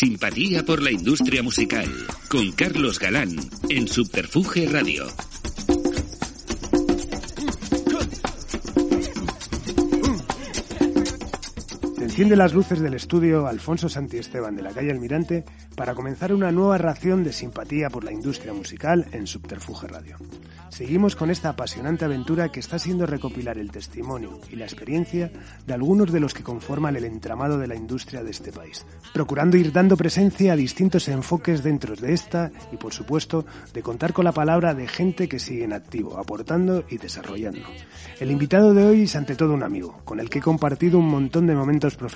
Simpatía por la industria musical, con Carlos Galán, en Subterfuge Radio. Enciende las luces del estudio Alfonso Santiesteban de la calle Almirante para comenzar una nueva ración de simpatía por la industria musical en Subterfuge Radio. Seguimos con esta apasionante aventura que está siendo recopilar el testimonio y la experiencia de algunos de los que conforman el entramado de la industria de este país, procurando ir dando presencia a distintos enfoques dentro de esta y, por supuesto, de contar con la palabra de gente que sigue en activo, aportando y desarrollando. El invitado de hoy es ante todo un amigo, con el que he compartido un montón de momentos profesionales.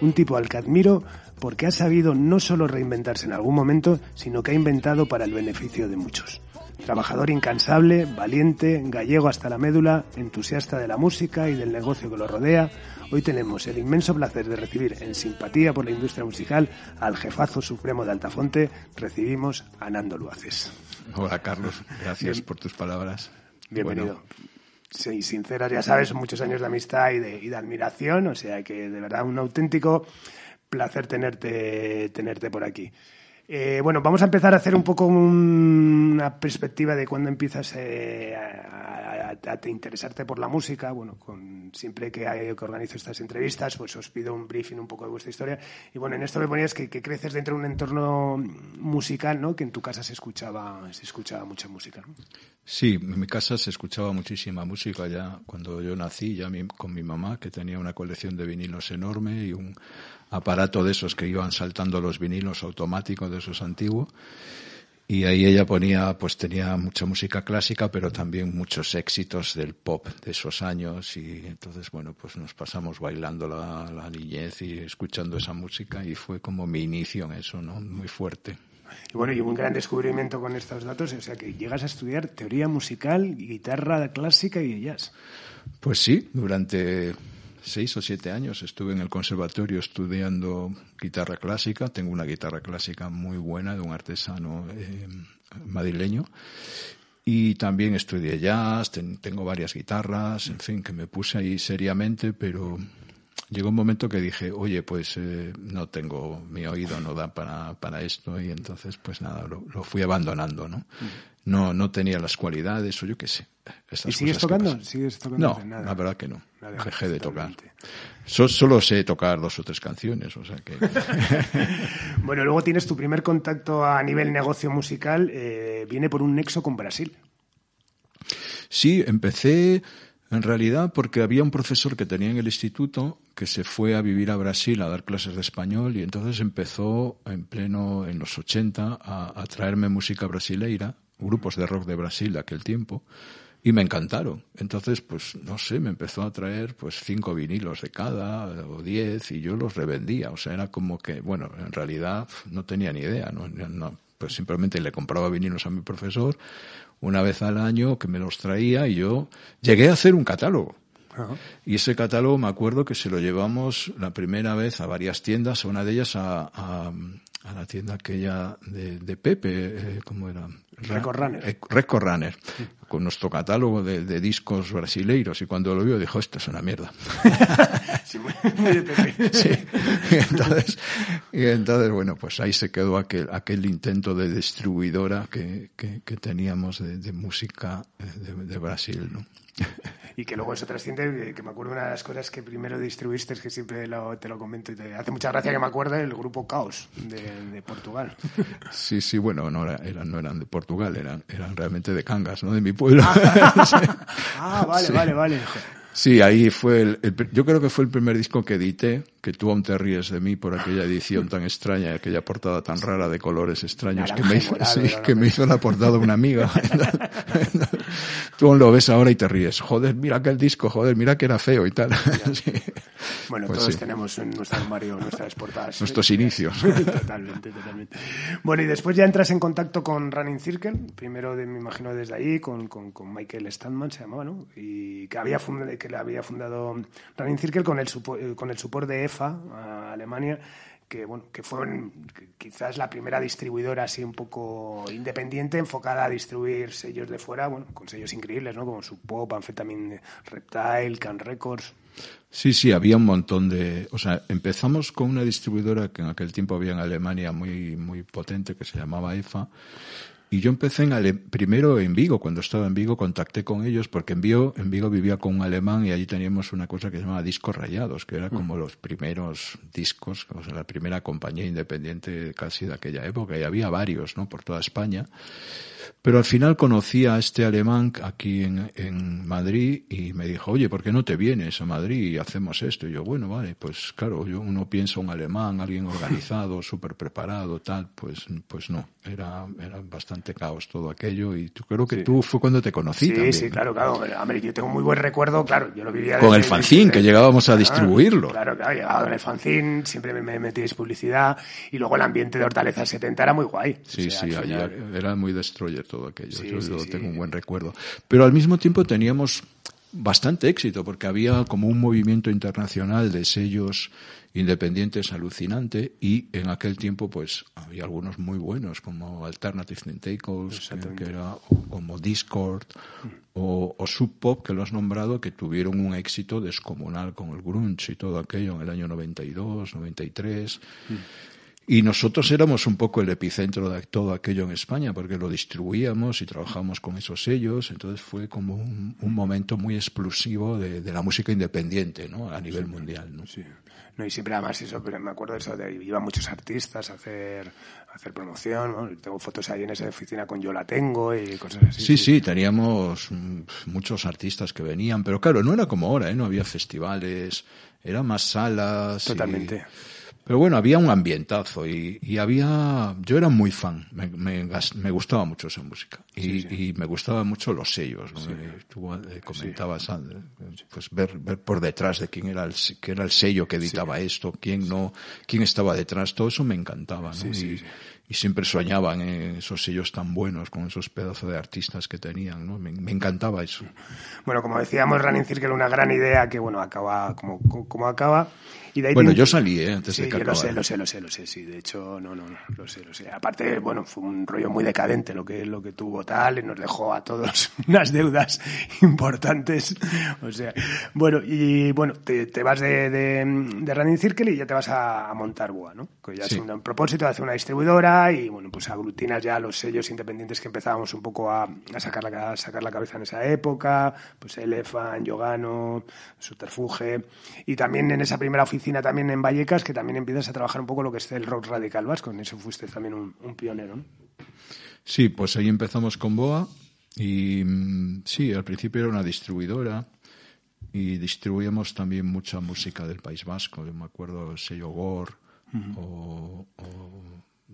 Un tipo al que admiro porque ha sabido no solo reinventarse en algún momento, sino que ha inventado para el beneficio de muchos. Trabajador incansable, valiente, gallego hasta la médula, entusiasta de la música y del negocio que lo rodea, hoy tenemos el inmenso placer de recibir en simpatía por la industria musical al jefazo supremo de Altafonte. Recibimos a Nando Luaces. Hola Carlos, gracias por tus palabras. Bienvenido. Sí, sinceras, ya sabes, muchos años de amistad y de, y de admiración, o sea que de verdad un auténtico placer tenerte, tenerte por aquí. Eh, bueno, vamos a empezar a hacer un poco una perspectiva de cuándo empiezas eh, a, a, interesarte por la música. Bueno, con, siempre que, hay, que organizo estas entrevistas, pues os pido un briefing un poco de vuestra historia. Y bueno, en esto me ponías que, que, creces dentro de un entorno musical, ¿no? Que en tu casa se escuchaba, se escuchaba mucha música. ¿no? Sí, en mi casa se escuchaba muchísima música ya cuando yo nací, ya mi, con mi mamá, que tenía una colección de vinilos enorme y un aparato de esos que iban saltando los vinilos automáticos de esos antiguos. Y ahí ella ponía, pues tenía mucha música clásica, pero también muchos éxitos del pop de esos años. Y entonces, bueno, pues nos pasamos bailando la, la niñez y escuchando esa música y fue como mi inicio en eso, ¿no? Muy fuerte. Y bueno, y un gran descubrimiento con estos datos, o sea que llegas a estudiar teoría musical, guitarra clásica y jazz. Pues sí, durante seis o siete años estuve en el conservatorio estudiando guitarra clásica. Tengo una guitarra clásica muy buena de un artesano eh, madrileño. Y también estudié jazz, ten, tengo varias guitarras, en fin, que me puse ahí seriamente, pero llegó un momento que dije, oye, pues eh, no tengo, mi oído no da para, para esto, y entonces, pues nada, lo, lo fui abandonando, ¿no? No, no tenía las cualidades, o yo qué sé. ¿Y sigues tocando? ¿Sigues tocando? No, nada. la verdad que no. Nada, Dejé de tocar. So, solo sé tocar dos o tres canciones, o sea que... bueno, luego tienes tu primer contacto a nivel negocio musical, eh, viene por un nexo con Brasil. Sí, empecé en realidad porque había un profesor que tenía en el instituto que se fue a vivir a Brasil a dar clases de español y entonces empezó en pleno, en los 80, a, traerme música brasileira, grupos de rock de Brasil de aquel tiempo, y me encantaron. Entonces, pues no sé, me empezó a traer pues cinco vinilos de cada o diez y yo los revendía. O sea, era como que, bueno, en realidad no tenía ni idea, no, no pues simplemente le compraba vinilos a mi profesor una vez al año que me los traía y yo llegué a hacer un catálogo. Y ese catálogo me acuerdo que se lo llevamos la primera vez a varias tiendas, a una de ellas a, a, a la tienda aquella de, de Pepe, eh, ¿cómo era? Record Runner. Record Runner, con nuestro catálogo de, de, discos brasileiros. Y cuando lo vio dijo, esto es una mierda. sí, muy, de Pepe. sí. Y entonces, y entonces, bueno, pues ahí se quedó aquel, aquel intento de distribuidora que, que, que teníamos de, de música de, de Brasil, ¿no? y que luego eso trasciende, que me acuerdo una de las cosas que primero distribuiste, es que siempre lo, te lo comento y te hace mucha gracia que me acuerde el grupo Caos de, de Portugal. Sí, sí, bueno, no, eran, no eran de Portugal, eran, eran realmente de Cangas, ¿no? De mi pueblo. ah, vale, sí. vale, vale. Sí, ahí fue el, el, yo creo que fue el primer disco que edité, que tú aún te ríes de mí por aquella edición tan extraña, aquella portada tan rara de colores extraños que me, hizo, morado, sí, que me hizo la portada una amiga. tú aún lo ves ahora y te ríes. Joder, mira aquel disco, joder, mira que era feo y tal. sí. Bueno, pues todos sí. tenemos en nuestro armario nuestras portadas. Nuestros inicios. totalmente, totalmente. Bueno, y después ya entras en contacto con Running Circle, primero de, me imagino desde ahí, con, con, con Michael Standman se llamaba, ¿no? Y que había fundado, que le había fundado Running Circle con el, con el support de A Alemania que bueno, que fue quizás la primera distribuidora así un poco independiente, enfocada a distribuir sellos de fuera, bueno, con sellos increíbles, ¿no? Como Sub Pop, Amphetamine Reptile, Can Records. Sí, sí, había un montón de, o sea, empezamos con una distribuidora que en aquel tiempo había en Alemania muy muy potente que se llamaba EFA y yo empecé en primero en Vigo, cuando estaba en Vigo contacté con ellos porque en Vigo, en Vigo vivía con un alemán y allí teníamos una cosa que se llamaba discos rayados, que era como mm. los primeros discos, o sea, la primera compañía independiente casi de aquella época y había varios, ¿no? Por toda España. Pero al final conocí a este alemán aquí en, en, Madrid y me dijo, oye, ¿por qué no te vienes a Madrid y hacemos esto? Y yo, bueno, vale, pues claro, yo, uno piensa un alemán, alguien organizado, súper preparado, tal, pues, pues no, era, era bastante caos todo aquello y tú, creo que tú fue cuando te conocí. Sí, sí, claro, claro. Yo tengo muy buen recuerdo, claro, yo lo vivía. Con el fanzine, que llegábamos a distribuirlo. Claro, claro, llegaba con el fanzine, siempre me, me metíais publicidad y luego el ambiente de Hortaleza 70 era muy guay. Sí, sí, era muy destroyer todo aquello. yo tengo un buen recuerdo. Pero al mismo tiempo teníamos bastante éxito porque había como un movimiento internacional de sellos independientes alucinante y en aquel tiempo pues había algunos muy buenos como Alternative Tentacles que, era como Discord o, o, Sub Pop que lo has nombrado que tuvieron un éxito descomunal con el grunge y todo aquello en el año 92 93 y nosotros éramos un poco el epicentro de todo aquello en España, porque lo distribuíamos y trabajábamos con esos sellos, entonces fue como un, momento muy explosivo de, la música independiente, ¿no? A nivel mundial, ¿no? Sí. No, y siempre además eso, pero me acuerdo de eso, de, iban muchos artistas a hacer, hacer promoción, ¿no? Tengo fotos ahí en esa oficina con Yo la tengo y cosas así. Sí, sí, teníamos muchos artistas que venían, pero claro, no era como ahora, ¿eh? No había festivales, eran más salas. Totalmente. Pero bueno, había un ambientazo y, y había, yo era muy fan, me, me, me gustaba mucho esa música y, y, me gustaban mucho los sellos. ¿no? Eh, tú eh, comentabas, pues ver, ver por detrás de quién era el, quién era el sello que editaba esto, quién no, quién estaba detrás, todo eso me encantaba. ¿no? y, y siempre soñaban en esos sellos tan buenos con esos pedazos de artistas que tenían, ¿no? Me, me encantaba eso. Bueno, como decíamos, Running Circle, una gran idea que, bueno, acaba como, como acaba bueno, yo salí, ¿eh? Antes de que lo sé, lo sé, lo sé, lo sé, sí. De hecho, no, no, no, lo sé, lo sé. Aparte, bueno, fue un rollo muy decadente lo que, lo que tuvo tal, y nos dejó a todos unas deudas importantes. O sea, bueno, y bueno, te, te vas de, de, de, Running Circle y ya te vas a, montar Boa, ¿no? Que ya sí. un propósito de hacer una distribuidora y, bueno, pues aglutinas ya los sellos independientes que empezábamos un poco a, a sacar, la, a sacar la cabeza en esa época, pues Elephant, Yogano, Subterfuge, y también en esa primera oficina también en Vallecas, que también empiezas a trabajar un poco lo que es el rock radical vasco. En eso fuiste también un, pionero, ¿no? Sí, pues ahí empezamos con Boa y mm, sí, al principio era una distribuidora y distribuíamos también mucha música del País Vasco. Yo me acuerdo el sello Gore o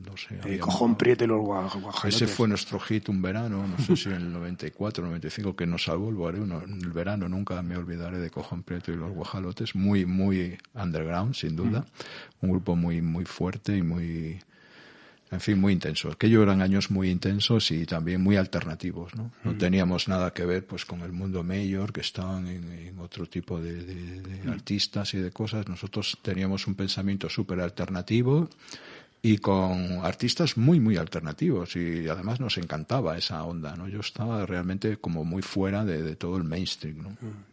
no sé. El cojón prieto y los guajalotes. Ese fue nuestro hit un verano, no sé si en el 94, 95, que nos salvó el verano nunca me olvidaré de Cojón Prieto y los guajalotes. Muy, muy underground, sin duda. Un grupo muy, muy fuerte y muy, en fin, muy intenso. Aquellos eran años muy intensos y también muy alternativos, ¿no? No teníamos nada que ver, pues, con el mundo mayor, que estaban en, otro tipo de, de, artistas y de cosas. Nosotros teníamos un pensamiento súper alternativo y con artistas muy, muy alternativos y además nos encantaba esa onda, ¿no? Yo estaba realmente como muy fuera de, todo el mainstream, ¿no? Mm.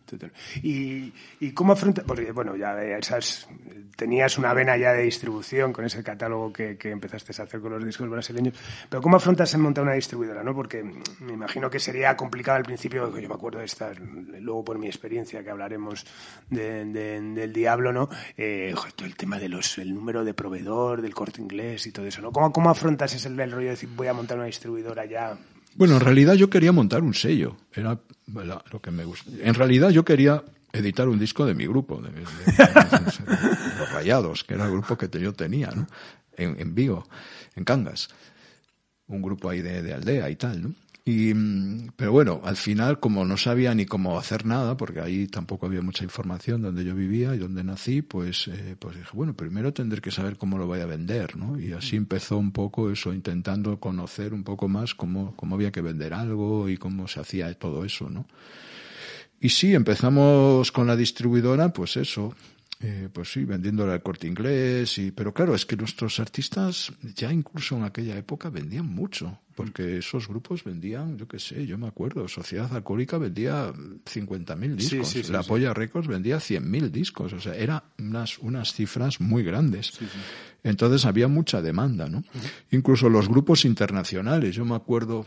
¿Y, y cómo afrontas? Porque, bueno, ya esas, tenías una vena ya de distribución con ese catálogo que, que, empezaste a hacer con los discos brasileños, pero ¿cómo afrontas en montar una distribuidora? ¿no? Porque me imagino que sería complicado al principio, yo me acuerdo de estar, luego por mi experiencia que hablaremos de, del diablo, ¿no? Eh, el tema de los, el número de proveedor, del corte inglés y todo eso, ¿no? ¿Cómo, cómo afrontas ese el rollo de decir voy a montar una distribuidora ya bueno, en realidad yo quería montar un sello. Era lo que me gusta. En realidad yo quería editar un disco de mi grupo, de, Los Rayados, que era el grupo que yo tenía, ¿no? En, en Vigo, en Cangas. Un grupo ahí de, de aldea y tal, ¿no? Y, mm, pero bueno, al final, como no sabía ni cómo hacer nada, porque ahí tampoco había mucha información donde yo vivía y donde nací, pues, eh, pues dije, bueno, primero tendré que saber cómo lo voy a vender, ¿no? Y así empezó un poco eso, intentando conocer un poco más cómo, cómo había que vender algo y cómo se hacía todo eso, ¿no? Y sí, empezamos con la distribuidora, pues eso, eh, pues sí, vendiéndole al corte inglés, y, pero claro, es que nuestros artistas ya incluso en aquella época vendían mucho, porque esos grupos vendían, yo qué sé, yo me acuerdo, Sociedad Alcohólica vendía 50.000 discos, La Polla Records vendía 100.000 discos, o sea, eran unas, unas cifras muy grandes. Entonces había mucha demanda, ¿no? Incluso los grupos internacionales, yo me acuerdo,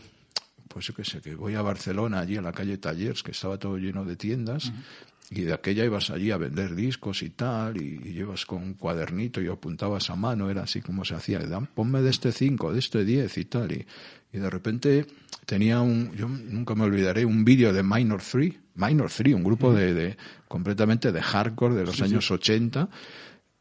pues yo qué sé, que voy a Barcelona, allí en la calle Tallers, que estaba todo lleno de tiendas, y de aquella ibas allí a vender discos y tal, y, llevas con un cuadernito y apuntabas a mano, era así como se hacía, ponme de este 5, de este 10 y tal, y, y, de repente tenía un, yo nunca me olvidaré, un vídeo de Minor 3, Minor 3, un grupo de, de completamente de hardcore de los años 80,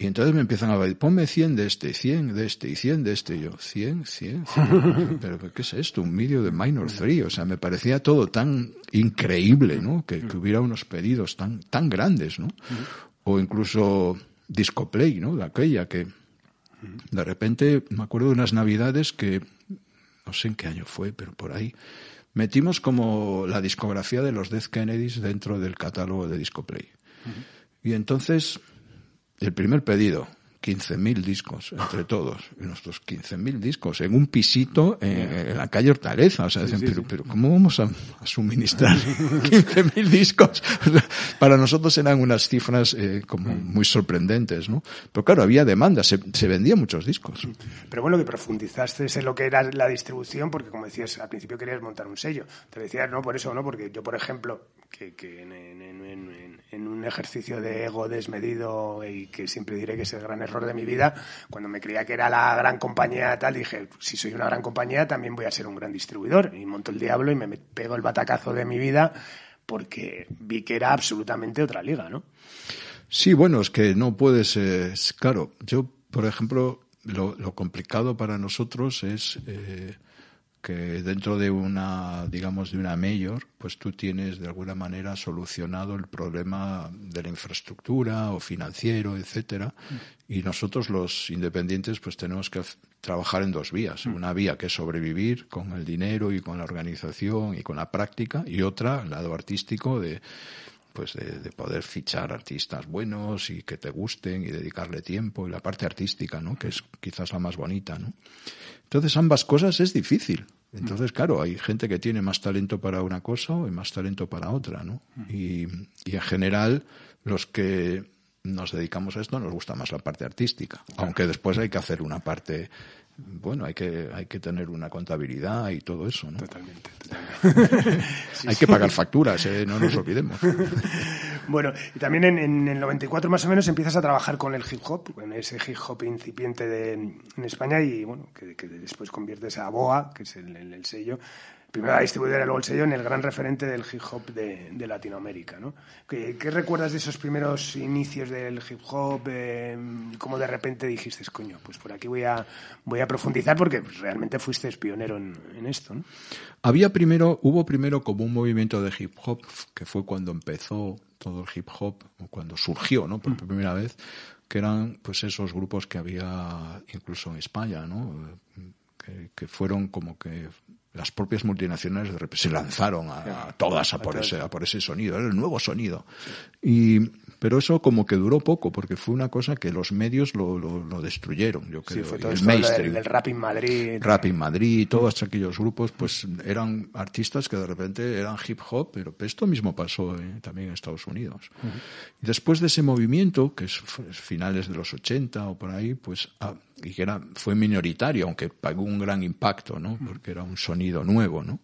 y entonces me empiezan a decir, ponme 100 de este, 100 de este y 100 de este. Y yo, 100, 100, 100. Pero ¿qué es esto? Un vídeo de Minor 3. O sea, me parecía todo tan increíble, ¿no? Que, hubiera unos pedidos tan, tan grandes, ¿no? O incluso Discoplay, ¿no? De aquella que de repente me acuerdo de unas navidades que, no sé en qué año fue, pero por ahí, metimos como la discografía de los Death Kennedys dentro del catálogo de Discoplay. Y entonces el primer pedido, 15.000 discos entre todos, nuestros 15.000 discos en un pisito en, la calle Hortaleza. O sea, pero, pero ¿cómo vamos a, suministrar 15.000 discos? Para nosotros eran unas cifras eh, como muy sorprendentes, ¿no? Pero claro, había demanda, se, se vendían muchos discos. Pero bueno, que profundizaste en lo que era la distribución, porque como decías, al principio querías montar un sello. Te decías, no, por eso, ¿no? Porque yo, por ejemplo, que, que en, en, en un ejercicio de ego desmedido y que siempre diré que es el gran error de mi vida, cuando me creía que era la gran compañía tal, dije, si soy una gran compañía también voy a ser un gran distribuidor. Y monto el diablo y me pego el batacazo de mi vida porque vi que era absolutamente otra liga, ¿no? Sí, bueno, es que no puedes, eh, claro, yo, por ejemplo, lo, complicado para nosotros es eh, que dentro de una, digamos, de una mayor, pues tú tienes de alguna manera solucionado el problema de la infraestructura o financiero, etcétera, y nosotros los independientes pues tenemos que trabajar en dos vías, mm. una vía que es sobrevivir con el dinero y con la organización y con la práctica, y otra, el lado artístico de pues de, de, poder fichar artistas buenos y que te gusten y dedicarle tiempo y la parte artística, ¿no? Que es quizás la más bonita, ¿no? Entonces ambas cosas es difícil. Entonces, claro, hay gente que tiene más talento para una cosa y más talento para otra, ¿no? Y, y en general, los que nos dedicamos a esto nos gusta más la parte artística, aunque después hay que hacer una parte bueno, hay que, hay que tener una contabilidad y todo eso, ¿no? Totalmente. hay que pagar facturas, ¿eh? no nos olvidemos. bueno, y también en, el 94 más o menos empiezas a trabajar con el hip hop, con ese hip hop incipiente de, en España y, bueno, que, después conviertes a BOA, que es el sello, primero la distribuidora y luego el sello, en el gran referente del hip hop de, Latinoamérica. ¿no? ¿Qué, recuerdas de esos primeros inicios del hip hop? Eh, ¿Cómo de repente dijiste, coño, pues por aquí voy a, voy a profundizar porque realmente fuiste pionero en, esto? ¿no? Había primero, hubo primero como un movimiento de hip hop, que fue cuando empezó todo el hip hop, o cuando surgió ¿no? por mm. primera vez, que eran pues esos grupos que había incluso en España, ¿no? que, que fueron como que las propias multinacionales se lanzaron a, todas a por, ese, a por ese sonido, era el nuevo sonido. Y, pero eso como que duró poco, porque fue una cosa que los medios lo, lo, destruyeron, yo creo. Sí, fue todo el mainstream. Del, Rap in Madrid. Rap in Madrid, todos aquellos grupos, pues eran artistas que de repente eran hip hop, pero esto mismo pasó eh, también en Estados Unidos. Y después de ese movimiento, que es finales de los 80 o por ahí, pues ah, y que era, fue minoritario, aunque pagó un gran impacto, ¿no? Porque era un sonido nuevo, ¿no?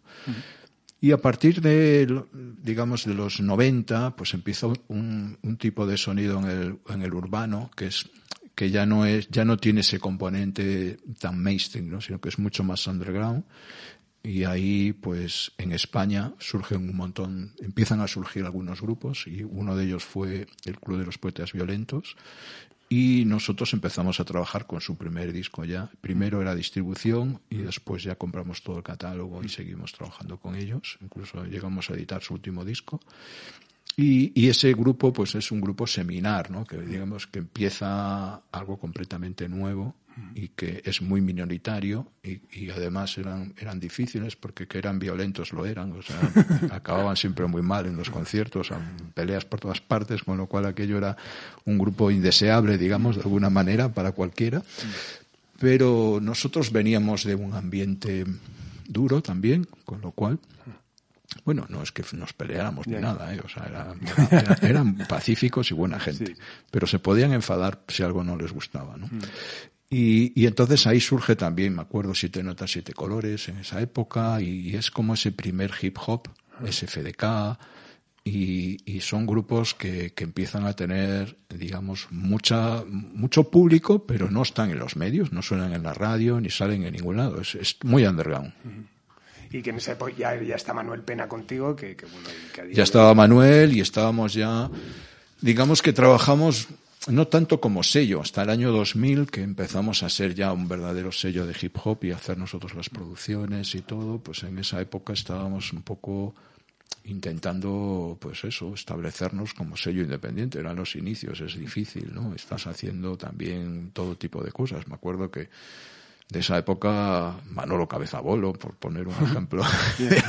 Y a partir de, digamos, de los 90, pues empezó un, un tipo de sonido en el, en el urbano que es que ya no es, ya no tiene ese componente tan mainstream, ¿no? sino que es mucho más underground. Y ahí, pues, en España surgen un montón, empiezan a surgir algunos grupos, y uno de ellos fue el Club de los Poetas Violentos, y nosotros empezamos a trabajar con su primer disco ya. Primero era distribución y después ya compramos todo el catálogo y seguimos trabajando con ellos. Incluso llegamos a editar su último disco. Y, y, ese grupo, pues es un grupo seminar, ¿no? Que digamos que empieza algo completamente nuevo y que es muy minoritario y, además eran, eran difíciles porque que eran violentos lo eran, o sea, acababan siempre muy mal en los conciertos, peleas por todas partes, con lo cual aquello era un grupo indeseable, digamos, de alguna manera para cualquiera. Pero nosotros veníamos de un ambiente duro también, con lo cual bueno, no es que nos peleáramos ni nada, ¿eh? o sea, eran, pacíficos y buena gente, pero se podían enfadar si algo no les gustaba, ¿no? Mm. Y, y, entonces ahí surge también, me acuerdo, Siete Notas, Siete Colores en esa época, y, es como ese primer hip hop, SFDK, y, y son grupos que, que, empiezan a tener, digamos, mucha, mucho público, pero no están en los medios, no suenan en la radio, ni salen en ningún lado, es, es muy underground. Y que en ese época ya, ya está Manuel Pena contigo, que, bueno, Ya estaba Manuel y estábamos ya, digamos que trabajamos no tanto como sello, hasta el año 2000 que empezamos a ser ya un verdadero sello de hip hop y hacer nosotros las producciones y todo, pues en esa época estábamos un poco intentando, pues eso, establecernos como sello independiente. Eran los inicios, es difícil, ¿no? Estás haciendo también todo tipo de cosas. Me acuerdo que de esa época, Manolo Cabezabolo, por poner un ejemplo, de,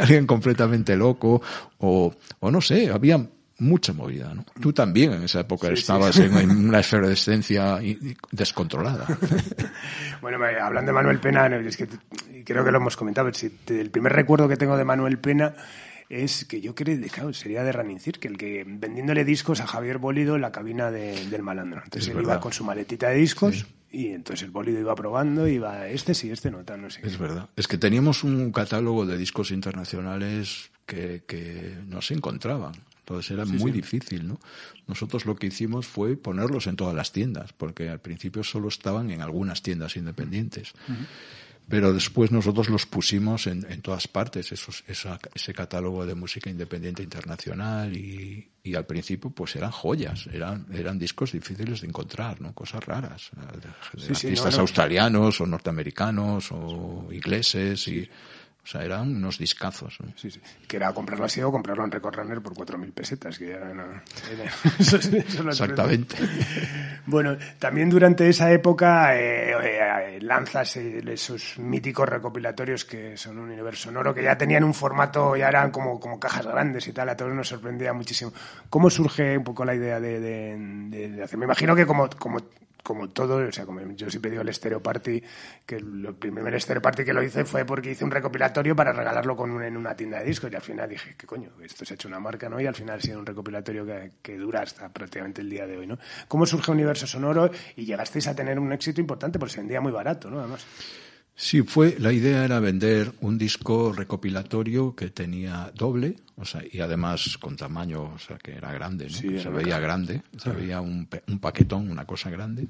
alguien, completamente loco, o, o no sé, había mucha movida, ¿no? Tú también en esa época estabas En, una efervescencia descontrolada. bueno, hablando de Manuel Pena, es que creo que lo hemos comentado, el primer recuerdo que tengo de Manuel Pena es que yo creo, claro, sería de Running el que vendiéndole discos a Javier Bólido en la cabina del malandro. Entonces él iba con su maletita de discos y entonces el Bólido iba probando, iba este sí, este no, no sé. Es verdad. Es que teníamos un catálogo de discos internacionales que, que no se encontraban. Entonces era muy difícil, ¿no? Nosotros lo que hicimos fue ponerlos en todas las tiendas, porque al principio solo estaban en algunas tiendas independientes. Pero después nosotros los pusimos en, en todas partes, esos, ese catálogo de música independiente internacional y, y, al principio pues eran joyas, eran, eran discos difíciles de encontrar, ¿no? cosas raras, de, artistas australianos o norteamericanos o ingleses y o sea, eran unos discazos. Sí, sí. Que era comprarlo así o comprarlo en Record Runner por 4.000 pesetas. Que Exactamente. bueno, también durante esa época eh, eh, lanzas esos míticos recopilatorios que son un universo sonoro, que ya tenían un formato, ya eran como, como cajas grandes y tal. A todos nos sorprendía muchísimo. ¿Cómo surge un poco la idea de, de hacer? Me imagino que como, como como todo, o sea, como yo siempre digo el Stereo Party, que el primer Stereo Party que lo hice fue porque hice un recopilatorio para regalarlo con en una tienda de discos y al final dije, ¿qué coño? Esto se ha hecho una marca, ¿no? Y al final ha sido un recopilatorio que, dura hasta prácticamente el día de hoy, ¿no? ¿Cómo surge Universo Sonoro y llegasteis a tener un éxito importante? Porque se vendía muy barato, ¿no? Además. Sí, fue, la idea era vender un disco recopilatorio que tenía doble, o sea, y además con tamaño, o sea, que era grande, ¿no? se veía grande, se veía un, un, paquetón, una cosa grande,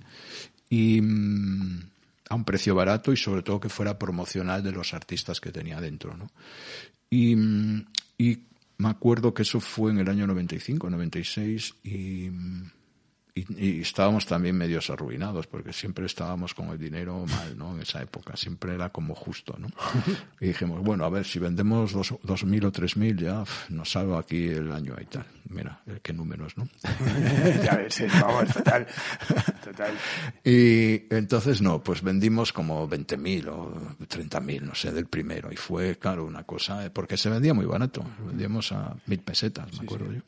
y mm, a un precio barato y sobre todo que fuera promocional de los artistas que tenía dentro, ¿no? Y, mm, y me acuerdo que eso fue en el año 95, 96, y y, estábamos también medios arruinados porque siempre estábamos con el dinero mal, ¿no? En esa época siempre era como justo, ¿no? Y dijimos, bueno, a ver, si vendemos dos, dos mil o tres mil ya nos salva aquí el año y tal. Mira, eh, qué números, ¿no? ya ves, vamos, total, total. Y entonces no, pues vendimos como veinte mil o treinta mil, no sé, del primero. Y fue, claro, una cosa, porque se vendía muy barato. Vendíamos a mil pesetas, me acuerdo yo.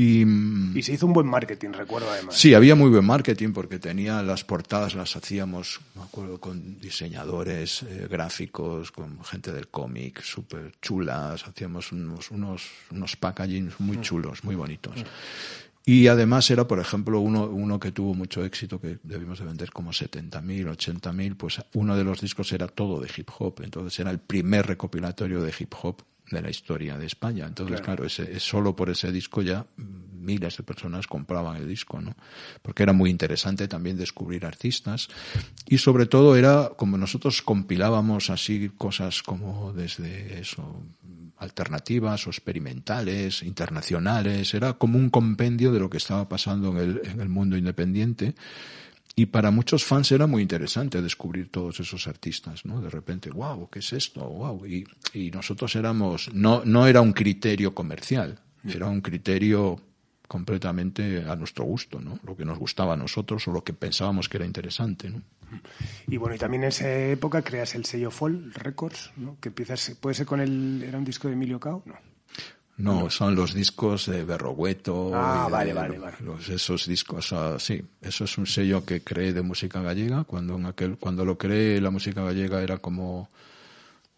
Mm, y, se hizo un buen marketing, recuerdo además. Sí, había muy buen marketing porque tenía las portadas, las hacíamos, me acuerdo, con diseñadores eh, gráficos, con gente del cómic, súper chulas, hacíamos unos, unos, unos packagings muy mm. chulos, muy bonitos. Mm. Y además era, por ejemplo, uno, uno que tuvo mucho éxito, que debimos de vender como 70.000, 80.000, pues uno de los discos era todo de hip hop, entonces era el primer recopilatorio de hip hop de la historia de España. Entonces, claro, ese, solo por ese disco ya miles de personas compraban el disco, ¿no? Porque era muy interesante también descubrir artistas y sobre todo era como nosotros compilábamos así cosas como desde eso alternativas o experimentales, internacionales, era como un compendio de lo que estaba pasando en el, en el mundo independiente y para muchos fans era muy interesante descubrir todos esos artistas, ¿no? De repente, wow, ¿qué es esto? Wow. Y, y nosotros éramos, no, no era un criterio comercial, era un criterio completamente a nuestro gusto, ¿no? Lo que nos gustaba a nosotros o lo que pensábamos que era interesante, ¿no? Y bueno, y también en esa época creas el sello Fall Records, ¿no? Que empiezas, puede ser con el, ¿era un disco de Emilio Cao? No. No, son los discos de Berrogueto. Ah, y vale, vale, vale. Los, esos discos, ah, sí. Eso es un sello que creé de música gallega. Cuando en aquel, cuando lo creé, la música gallega era como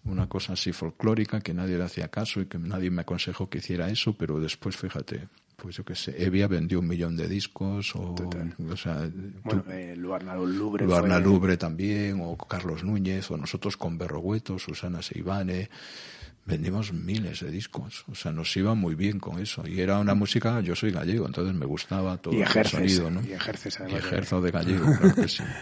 una cosa así folclórica que nadie le hacía caso y que nadie me aconsejó que hiciera eso, pero después, fíjate, pues yo qué sé, Evia vendió un millón de discos o, Total. o sea, Bueno, eh, Luarna Lubre. Luarna fue- Lubre también, o Carlos Núñez, o nosotros con Berrogueto, Susana Seivane, vendimos miles de discos, o sea, nos iba muy bien con eso, y era una música, yo soy gallego, entonces me gustaba todo Y el sonido, ¿no? y ejerces Y además. ejerzo de gallego, claro que sí.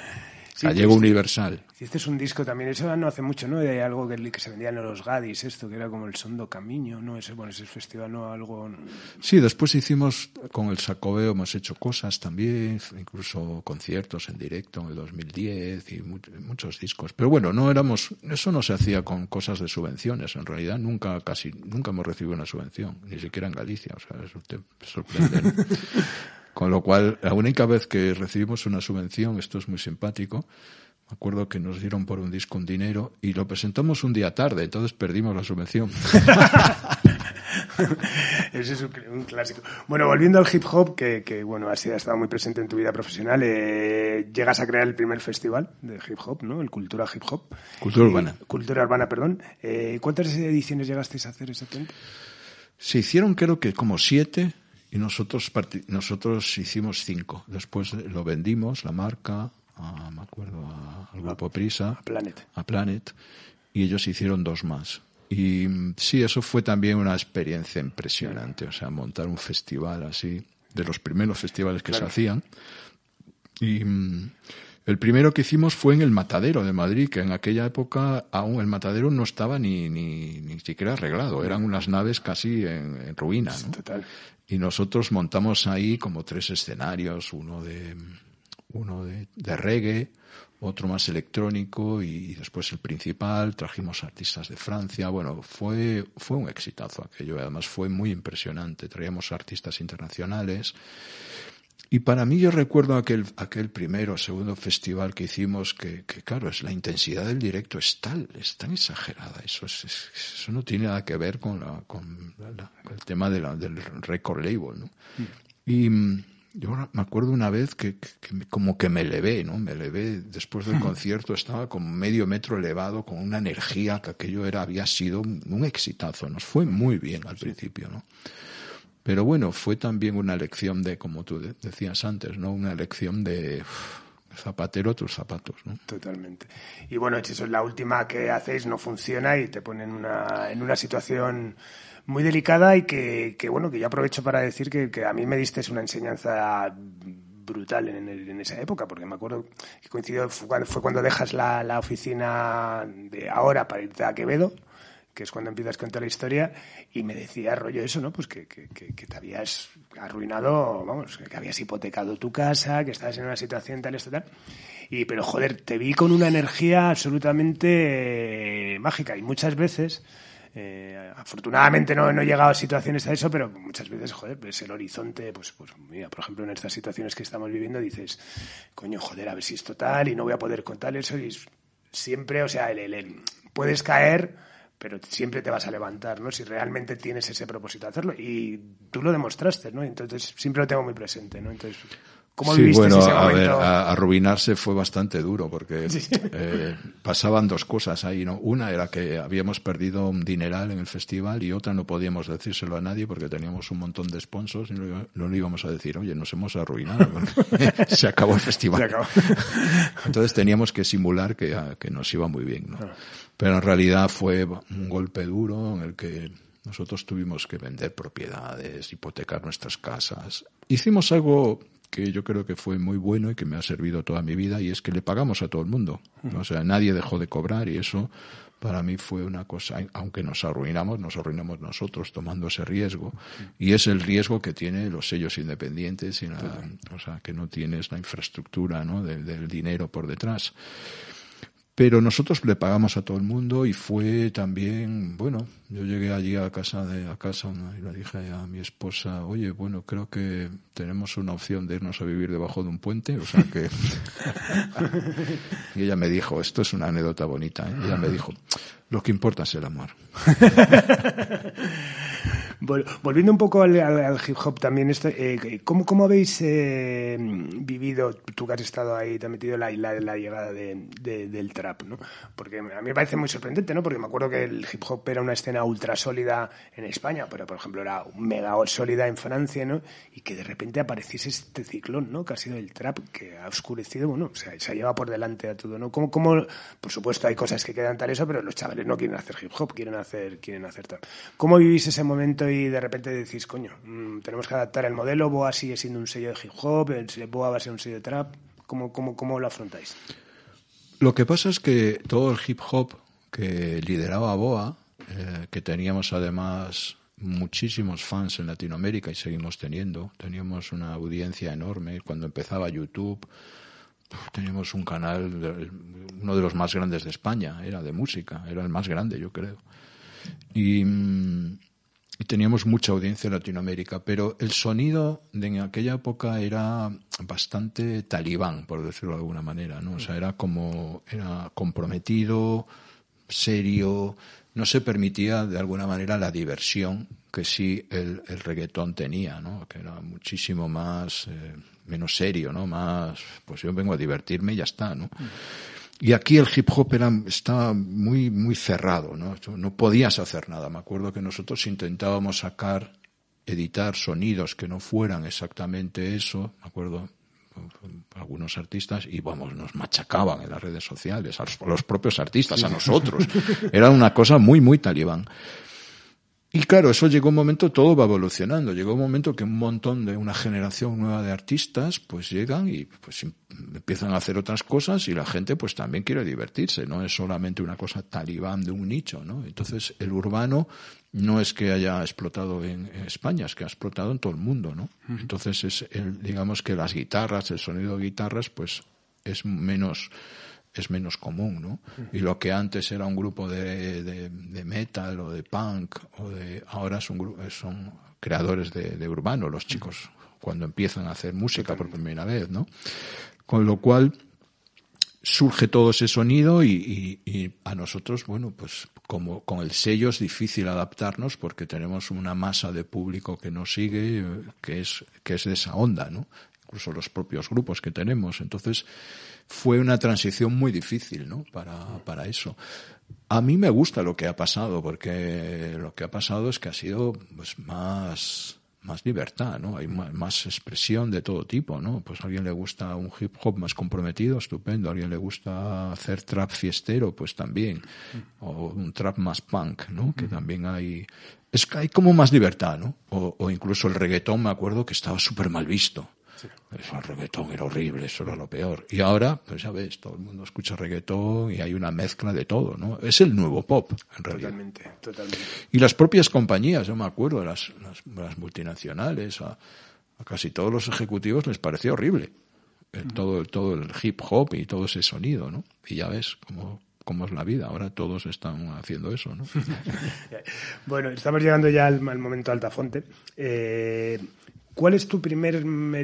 Sí, gallego universal. Este es un disco también, eso no hace mucho, ¿no? De algo que, que se vendían en los Gadis, esto, que era como el Sondo Camiño, ¿no? Ese, bueno, ese festival, ¿no? Algo... Sí, después hicimos con el Sacobeo, hemos hecho cosas también, incluso conciertos en directo en el 2010 y mu- muchos discos. Pero bueno, no éramos, eso no se hacía con cosas de subvenciones. En realidad nunca, casi, nunca hemos recibido una subvención, ni siquiera en Galicia. O sea, eso te sorprende. ¿no? Con lo cual, la única vez que recibimos una subvención, esto es muy simpático, me acuerdo que nos dieron por un disco un dinero y lo presentamos un día tarde, entonces perdimos la subvención. Ese es un, cl- un clásico. Bueno, volviendo al hip hop, que, que, bueno, ha sido- ha estado muy presente en tu vida profesional, eh, llegas a crear el primer festival de hip hop, ¿no? El Cultura Hip Hop. Cultura Y- Urbana. Cultura Urbana, perdón. Eh, ¿Cuántas ediciones llegasteis a hacer exactamente? Se hicieron creo que como siete y nosotros nosotros hicimos cinco. Después lo vendimos, la marca, a, me acuerdo, a- al grupo Prisa, A Planet. a Planet, y ellos hicieron dos más. Y sí, eso fue también una experiencia impresionante, o sea, montar un festival así, de los primeros festivales que Claro. se hacían. Y el primero que hicimos fue en el Matadero de Madrid, que en aquella época aún el Matadero no estaba ni, ni, ni siquiera arreglado, eran unas naves casi en, en ruina. ¿no? Total. Y nosotros montamos ahí como tres escenarios, uno de, uno de, de reggae, otro más electrónico y después el principal. Trajimos artistas de Francia. Bueno, fue, fue un exitazo aquello. Además fue muy impresionante. Traíamos artistas internacionales. Y para mí yo recuerdo aquel, aquel primero o segundo festival que hicimos que, que, claro, es la intensidad del directo es tal, es tan exagerada. Eso, es, es- eso no tiene nada que ver con, la, con la- el tema de la- del record label, ¿no? Y mm, yo me acuerdo una vez que, que- como que me elevé, ¿no? Me elevé después del concierto, estaba como medio metro elevado, con una energía que aquello era, había sido un, un exitazo. Nos fue muy bien al principio, ¿no? Pero bueno, fue también una lección de, como tú de- decías antes, ¿no? Una lección de zapatero a tus zapatos, ¿no? Totalmente. Y bueno, eso es la última que hacéis, no funciona y te pone en una, en una situación muy delicada y que, que, bueno, que yo aprovecho para decir que, a mí me diste una enseñanza brutal en esa época, porque me acuerdo que coincidió, fue cuando, fue cuando dejas la, la oficina de ahora para irte a Quevedo, que es cuando empiezas con toda la historia, y me decía rollo eso, ¿no? Pues que, que, que, que te habías arruinado, vamos, que habías hipotecado tu casa, que estabas en una situación tal, esto, tal. Y, pero joder, te vi con una energía absolutamente eh, mágica y muchas veces, eh, afortunadamente no, no he llegado a situaciones a eso, pero muchas veces, joder, pues el horizonte, pues, pues mira, por ejemplo, en estas situaciones que estamos viviendo dices, coño, joder, a ver si es total y no voy a poder contar eso y siempre, o sea, el, el- el- puedes caer, pero siempre te vas a levantar, ¿no? Si realmente tienes ese propósito de hacerlo. Y tú lo demostraste, ¿no? Entonces siempre lo tengo muy presente, ¿no? Entonces, ¿cómo sí, viviste bueno, ese a momento? ver, a- arruinarse fue bastante duro porque eh, pasaban dos cosas ahí, ¿no? Una era que habíamos perdido un dineral en el festival y otra no podíamos decírselo a nadie porque teníamos un montón de sponsors y no, no le íbamos a decir, oye, nos hemos arruinado se acabó el festival. Se acabó. Entonces teníamos que simular que, ah, que nos iba muy bien, ¿no? Pero en realidad fue un golpe duro en el que nosotros tuvimos que vender propiedades, hipotecar nuestras casas. Hicimos algo que yo creo que fue muy bueno y que me ha servido toda mi vida y es que le pagamos a todo el mundo. O sea, nadie dejó de cobrar y eso para mí fue una cosa, aunque nos arruinamos, nos arruinamos nosotros tomando ese riesgo. Y es el riesgo que tienen los sellos independientes, y la- o sea, que no tienes la infraestructura ¿no? de- del dinero por detrás. Pero nosotros le pagamos a todo el mundo y fue también, bueno, yo llegué allí a casa de a casa y le dije a mi esposa, oye, bueno, creo que tenemos una opción de irnos a vivir debajo de un puente, o sea que y ella me dijo, esto es una anécdota bonita, ¿eh? ella me dijo, lo que importa es el amor. Volviendo un poco al, hip hop también, esto, eh, ¿cómo, ¿cómo, habéis eh, vivido, tú que has estado ahí, te has metido la, la, la llegada de, del trap, ¿no? Porque a mí me parece muy sorprendente, ¿no? Porque me acuerdo que el hip hop era una escena ultra sólida en España, pero por ejemplo era mega sólida en Francia, ¿no? Y que de repente apareciese este ciclón, ¿no? Que ha sido el trap, que ha oscurecido, bueno, o sea, se ha llevado por delante a todo, ¿no? ¿Cómo, cómo, por supuesto hay cosas que quedan tal eso, pero los chavales no quieren hacer hip hop, quieren hacer, quieren hacer trap. ¿Cómo vivís ese momento y de repente decís, coño, mm, tenemos que adaptar el modelo, Boa sigue siendo un sello de hip hop, el Boa va a ser un sello de trap? ¿Cómo, cómo, cómo lo afrontáis? Lo que pasa es que todo el hip hop que lideraba Boa, eh, que teníamos además muchísimos fans en Latinoamérica y seguimos teniendo, teníamos una audiencia enorme. Cuando empezaba YouTube, teníamos un canal, uno de los más grandes de España, era de música, era el más grande, yo creo. Y, teníamos mucha audiencia en Latinoamérica, pero el sonido de en aquella época era bastante talibán, por decirlo de alguna manera, ¿no? O sea, era como, era comprometido, serio, no se permitía de alguna manera la diversión que sí el, el reggaetón tenía, ¿no? Que era muchísimo más, eh, menos serio, ¿no? Más, pues yo vengo a divertirme y ya está, ¿no? Y aquí el hip hop era, estaba muy, muy cerrado, ¿no? No podías hacer nada. Me acuerdo que nosotros intentábamos sacar, editar sonidos que no fueran exactamente eso. Me acuerdo, algunos artistas y vamos, nos machacaban en las redes sociales, a los, propios artistas, a nosotros. Era una cosa muy, muy talibán. Y claro, eso llegó un momento, todo va evolucionando. Llegó un momento que un montón de una generación nueva de artistas, pues llegan y pues em, empiezan a hacer otras cosas y la gente pues también quiere divertirse. No es solamente una cosa talibán de un nicho, ¿no? Entonces el urbano no es que haya explotado en, España, es que ha explotado en todo el mundo, ¿no? Entonces es el, digamos que las guitarras, el sonido de guitarras, pues es menos es menos común, ¿no? Y lo que antes era un grupo de, de, metal o de punk, o de, ahora son, son creadores de, de urbano, los chicos, cuando empiezan a hacer música por primera vez, ¿no? Con lo cual surge todo ese sonido y, y, a nosotros, bueno, pues como con el sello es difícil adaptarnos porque tenemos una masa de público que nos sigue, que es, que es de esa onda, ¿no? Incluso los propios grupos que tenemos. Entonces, fue una transición muy difícil, ¿no? Para, para eso. A mí me gusta lo que ha pasado, porque lo que ha pasado es que ha sido pues, más, más libertad, ¿no? Hay más, expresión de todo tipo, ¿no? Pues a alguien le gusta un hip hop más comprometido, estupendo. A alguien le gusta hacer trap fiestero, pues también. O un trap más punk, ¿no? Que también hay... Es que hay como más libertad, ¿no? O, o incluso el reggaetón, me acuerdo que estaba súper mal visto. Eso, el reggaetón era horrible, eso era lo peor. Y ahora, pues ya ves, todo el mundo escucha reggaetón y hay una mezcla de todo, ¿no? Es el nuevo pop, en realidad. Totalmente, totalmente. Y las propias compañías, yo me acuerdo, las, las, multinacionales, a, casi todos los ejecutivos les parecía horrible. Eh, todo, todo el hip hop y todo ese sonido, ¿no? Y ya ves cómo, cómo es la vida. Ahora todos están haciendo eso, ¿no? bueno, estamos llegando ya al, al momento Altafonte. Eh, ¿Cuál es tu primer... me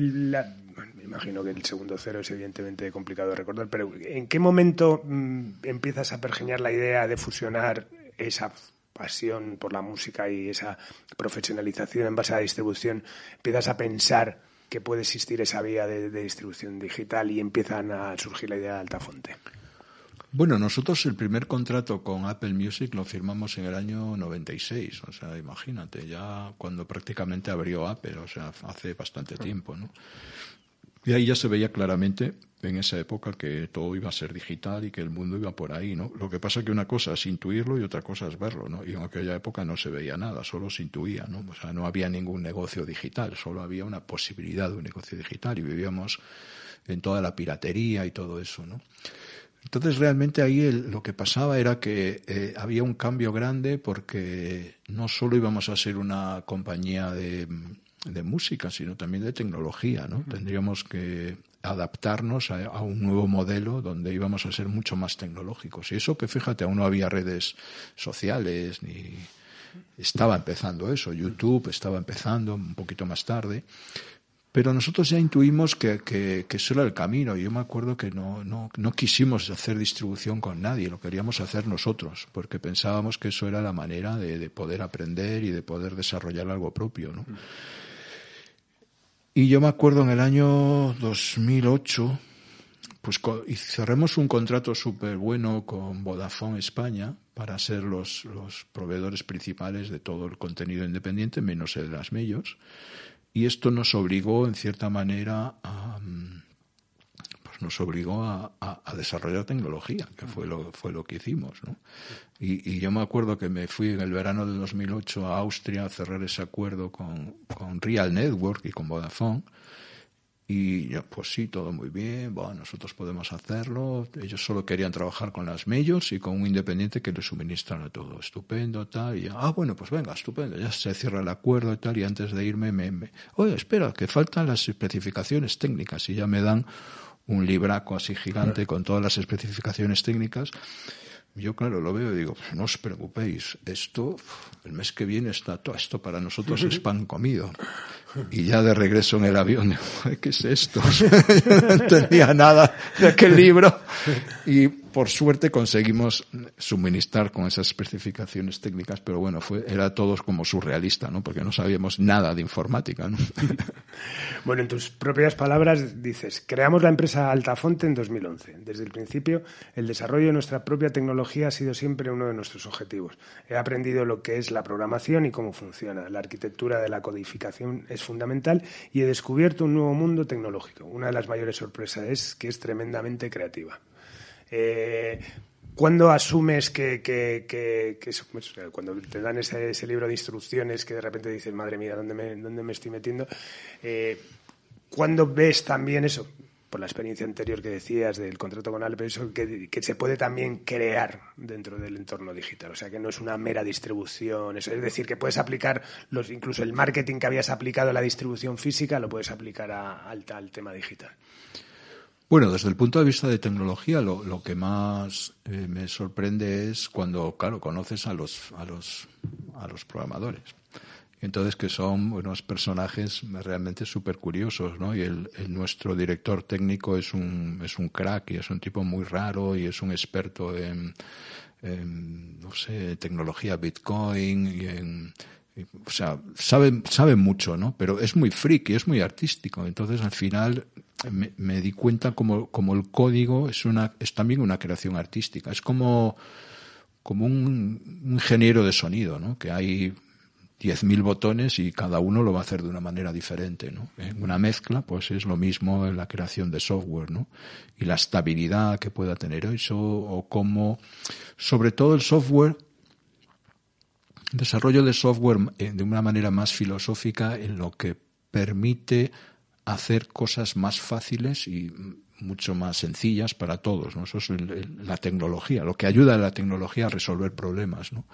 imagino que el segundo cero es evidentemente complicado de recordar, pero ¿en qué momento mm, empiezas a pergeñar la idea de fusionar esa pasión por la música y esa profesionalización en base a la distribución? Empiezas a pensar que puede existir esa vía de, de distribución digital y empiezan a surgir la idea de Altafonte. Bueno, nosotros el primer contrato con Apple Music lo firmamos en el año 96, o sea, imagínate, ya cuando prácticamente abrió Apple, o sea, hace bastante tiempo, ¿no? Y ahí ya se veía claramente en esa época que todo iba a ser digital y que el mundo iba por ahí, ¿no? Lo que pasa es que una cosa es intuirlo y otra cosa es verlo, ¿no? Y en aquella época no se veía nada, solo se intuía, ¿no? O sea, no había ningún negocio digital, solo había una posibilidad de un negocio digital y vivíamos en toda la piratería y todo eso, ¿no? Entonces realmente ahí lo que pasaba era que eh, había un cambio grande porque no solo íbamos a ser una compañía de, de música, sino también de tecnología, ¿no? Tendríamos que adaptarnos a, un nuevo modelo donde íbamos a ser mucho más tecnológicos. Y eso que fíjate, aún no había redes sociales ni estaba empezando eso, YouTube estaba empezando un poquito más tarde. Pero nosotros ya intuimos que, que, eso era el camino. Yo me acuerdo que no, no, no, quisimos hacer distribución con nadie, lo queríamos hacer nosotros, porque pensábamos que eso era la manera de, de poder aprender y de poder desarrollar algo propio. ¿no? Y yo me acuerdo en el año 2008, pues cerremos un contrato súper bueno con Vodafone España para ser los, los proveedores principales de todo el contenido independiente, menos el de las medios. Y esto nos obligó, en cierta manera, a, pues nos obligó a, desarrollar tecnología, que fue lo, fue lo que hicimos. Y, yo me acuerdo que me fui en el verano de 2008 a Austria a cerrar ese acuerdo con, con Real Network y con Vodafone y yo, pues sí, todo muy bien, bueno, nosotros podemos hacerlo. Ellos solo querían trabajar con las majors y con un independiente que les suministrara todo. Estupendo, tal. Y ah, bueno, pues venga, estupendo. Ya se cierra el acuerdo y tal. Y antes de irme, me, me oye, espera, que faltan las especificaciones técnicas. Y ya me dan un libraco así gigante con todas las especificaciones técnicas. Yo, claro, lo veo y digo, no os preocupéis, esto, el mes que viene está todo, esto para nosotros es pan comido. Y ya de regreso en el avión, ¿qué es esto? no entendía nada de aquel libro. Y por suerte conseguimos suministrar con esas especificaciones técnicas, pero bueno, fue, era todos como surrealista, ¿no? Porque no sabíamos nada de informática, ¿no? bueno, en tus propias palabras dices, creamos la empresa Altafonte en 2011. Desde el principio, el desarrollo de nuestra propia tecnología ha sido siempre uno de nuestros objetivos. He aprendido lo que es la programación y cómo funciona. La arquitectura de la codificación es fundamental y he descubierto un nuevo mundo tecnológico. Una de las mayores sorpresas es que es tremendamente creativa. Eh, ¿Cuándo asumes que, pues, cuando te dan ese, libro de instrucciones que de repente dices, madre mía, ¿dónde me, dónde me estoy metiendo? Eh, ¿Cuándo ves también eso? Por la experiencia anterior que decías del contrato con Alpe, que, que, se puede también crear dentro del entorno digital. O sea, que no es una mera distribución. Eso, es decir, que puedes aplicar los, incluso el marketing que habías aplicado a la distribución física, lo puedes aplicar al tema digital. Bueno, desde el punto de vista de tecnología, lo, lo que más eh, me sorprende es cuando, claro, conoces a los, a los, a los programadores. Entonces, que son unos personajes realmente súper curiosos, ¿no? Y el, nuestro director técnico es un, es un crack y es un tipo muy raro y es un experto en, en no sé, tecnología Bitcoin y en, o sea, sabe, sabe mucho, ¿no? Pero es muy friki, es muy artístico. Entonces, al final, me, di cuenta como, como, el código es, una, es también una creación artística. Es como, como un, ingeniero de sonido, ¿no? que hay 10.000 botones y cada uno lo va a hacer de una manera diferente. ¿no? En una mezcla, pues es lo mismo en la creación de software, ¿no? Y la estabilidad que pueda tener eso, o cómo, sobre todo el software, desarrollo de software eh, de una manera más filosófica en lo que permite hacer cosas más fáciles y mucho más sencillas para todos. ¿no? Eso es la tecnología, lo que ayuda a la tecnología a resolver problemas. ¿no?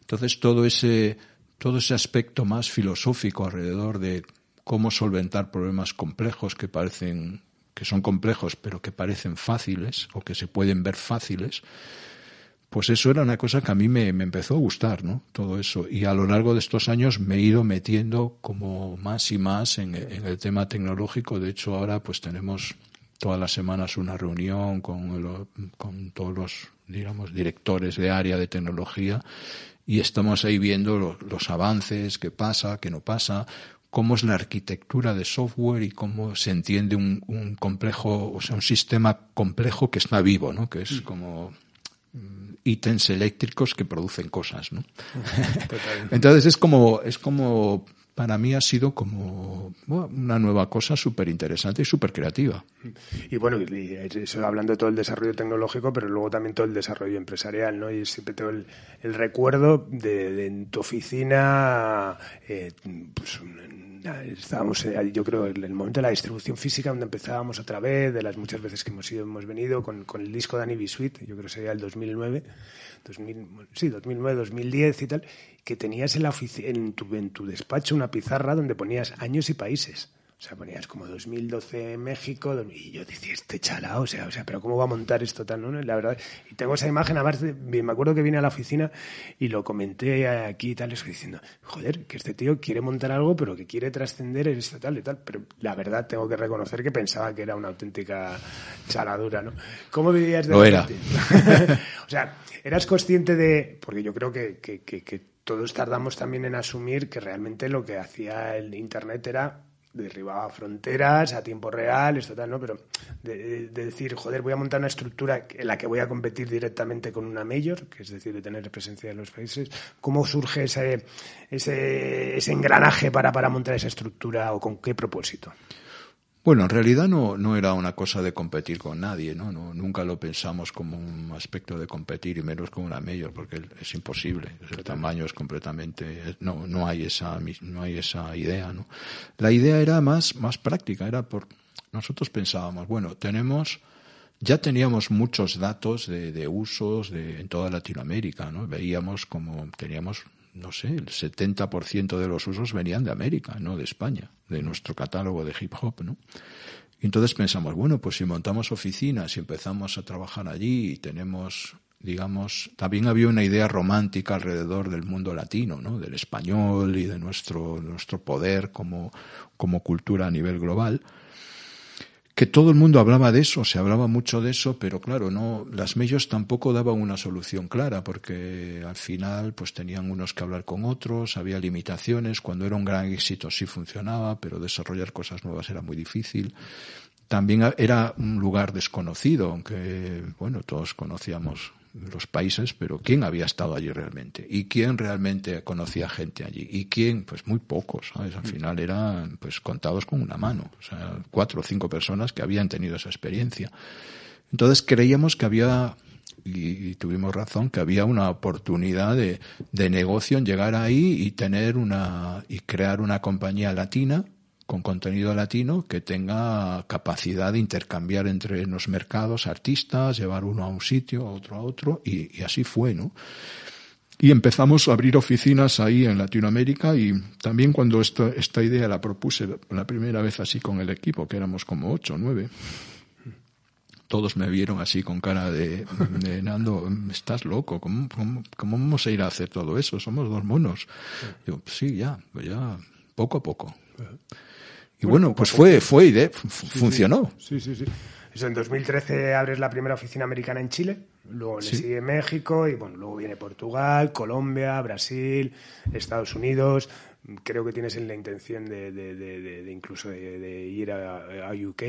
Entonces, todo ese, todo ese aspecto más filosófico alrededor de cómo solventar problemas complejos que parecen que son complejos pero que parecen fáciles o que se pueden ver fáciles, pues eso era una cosa que a mí me, empezó a gustar, ¿no? Todo eso. Y a lo largo de estos años me he ido metiendo como más y más en, el tema tecnológico. De hecho, ahora pues tenemos todas las semanas una reunión con, con todos los, digamos, directores de área de tecnología y estamos ahí viendo los, avances, qué pasa, qué no pasa, cómo es la arquitectura de software y cómo se entiende un, un complejo, o sea, un sistema complejo que está vivo, ¿no? Que es mm. como ítems eléctricos que producen cosas, ¿no? Entonces es como, es como, para mí ha sido como una nueva cosa súper interesante y súper creativa. Y bueno, eso hablando de todo el desarrollo tecnológico, pero luego también todo el desarrollo empresarial, ¿no? Y siempre tengo el, el recuerdo de, en tu oficina, eh, pues, estábamos, eh, yo creo, en el momento de la distribución física, donde empezábamos otra vez, de las muchas veces que hemos ido, hemos venido, con, con el disco de Annie Suite, yo creo que sería el 2009, 2000, sí, 2009, 2010 y tal, que tenías en, la en, tu, en tu despacho una pizarra donde ponías años y países. O sea, ponías como 2012 México, y yo decía, este chalao, o sea, o sea, pero ¿cómo va a montar esto tan, no? La verdad, y tengo esa imagen, además, me acuerdo que vine a la oficina y lo comenté aquí y tal, estoy diciendo, joder, que este tío quiere montar algo, pero que quiere trascender esto tal y tal, pero la verdad tengo que reconocer que pensaba que era una auténtica chaladura, ¿no? ¿Cómo vivías de Lo era. o sea, eras consciente de, porque yo creo que, que, que, que todos tardamos también en asumir que realmente lo que hacía el Internet era derribaba fronteras a tiempo real, esto tal, ¿no? Pero de, de, decir, joder, voy a montar una estructura en la que voy a competir directamente con una mayor, que es decir, de tener presencia en los países, ¿cómo surge ese, ese, ese engranaje para, para montar esa estructura o con qué propósito? Bueno, en realidad no, no era una cosa de competir con nadie, ¿no? ¿no? Nunca lo pensamos como un aspecto de competir y menos con una mayor, porque es imposible. El tamaño es completamente, no, no hay esa, no hay esa idea, ¿no? La idea era más, más práctica, era por, nosotros pensábamos, bueno, tenemos, ya teníamos muchos datos de, de usos de, en toda Latinoamérica, ¿no? Veíamos como teníamos no sé, el 70% de los usos venían de América, no de España, de nuestro catálogo de hip hop, ¿no? Y entonces pensamos, bueno, pues si montamos oficinas y empezamos a trabajar allí y tenemos, digamos, también había una idea romántica alrededor del mundo latino, ¿no? Del español y de nuestro, nuestro poder como, como cultura a nivel global que todo el mundo hablaba de eso, se hablaba mucho de eso, pero claro, no, las medios tampoco daban una solución clara, porque al final pues tenían unos que hablar con otros, había limitaciones, cuando era un gran éxito sí funcionaba, pero desarrollar cosas nuevas era muy difícil. También era un lugar desconocido, aunque bueno, todos conocíamos los países, pero ¿quién había estado allí realmente? ¿Y quién realmente conocía gente allí? ¿Y quién? Pues muy pocos, ¿sabes? Al final eran pues contados con una mano, o sea, cuatro o cinco personas que habían tenido esa experiencia. Entonces creíamos que había, y, y tuvimos razón, que había una oportunidad de, de negocio en llegar ahí y tener una, y crear una compañía latina con contenido latino que tenga capacidad de intercambiar entre los mercados artistas, llevar uno a un sitio, a otro a otro, y, y así fue, ¿no? Y empezamos a abrir oficinas ahí en Latinoamérica y también cuando esta, esta idea la propuse la primera vez así con el equipo, que éramos como ocho, nueve, todos me vieron así con cara de, de Nando, estás loco, ¿Cómo, ¿Cómo, cómo, vamos a ir a hacer todo eso? Somos dos monos. Digo, sí, ya, ya, poco a poco. Y bueno, pues fue, fue idea, funcionó. Sí, sí, sí. Eso en 2013 abres la primera oficina americana en Chile, luego le sí. sigue México y bueno, luego viene Portugal, Colombia, Brasil, Estados Unidos. Creo que tienes la intención de, de, de, de incluso de, ir a, a, UK,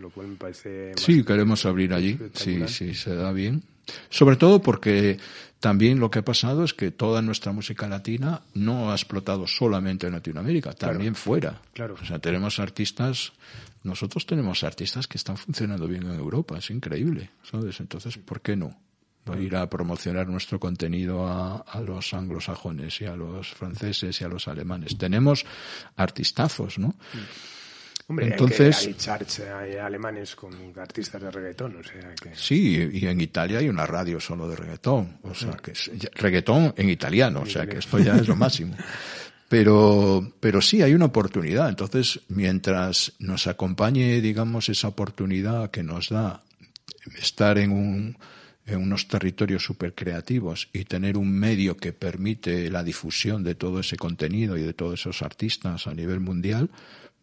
lo cual me parece. Sí, queremos abrir allí, sí, sí, se da bien. Sobre todo porque también lo que ha pasado es que toda nuestra música latina no ha explotado solamente en Latinoamérica, también claro, fuera. Claro. O sea, tenemos artistas, nosotros tenemos artistas que están funcionando bien en Europa, es increíble, ¿sabes? Entonces, ¿por qué no? ir a promocionar nuestro contenido a, a, los anglosajones y a los franceses y a los alemanes. Tenemos artistazos, ¿no? Hombre, Entonces, hay, que, hay charts hay alemanes con artistas de reggaetón, o sea que... Sí, y en Italia hay una radio solo de reggaetón, o sea que es, reggaetón en italiano, o sea que esto ya es lo máximo. Pero, pero sí hay una oportunidad. Entonces, mientras nos acompañe, digamos, esa oportunidad que nos da estar en un, en unos territorios súper creativos y tener un medio que permite la difusión de todo ese contenido y de todos esos artistas a nivel mundial,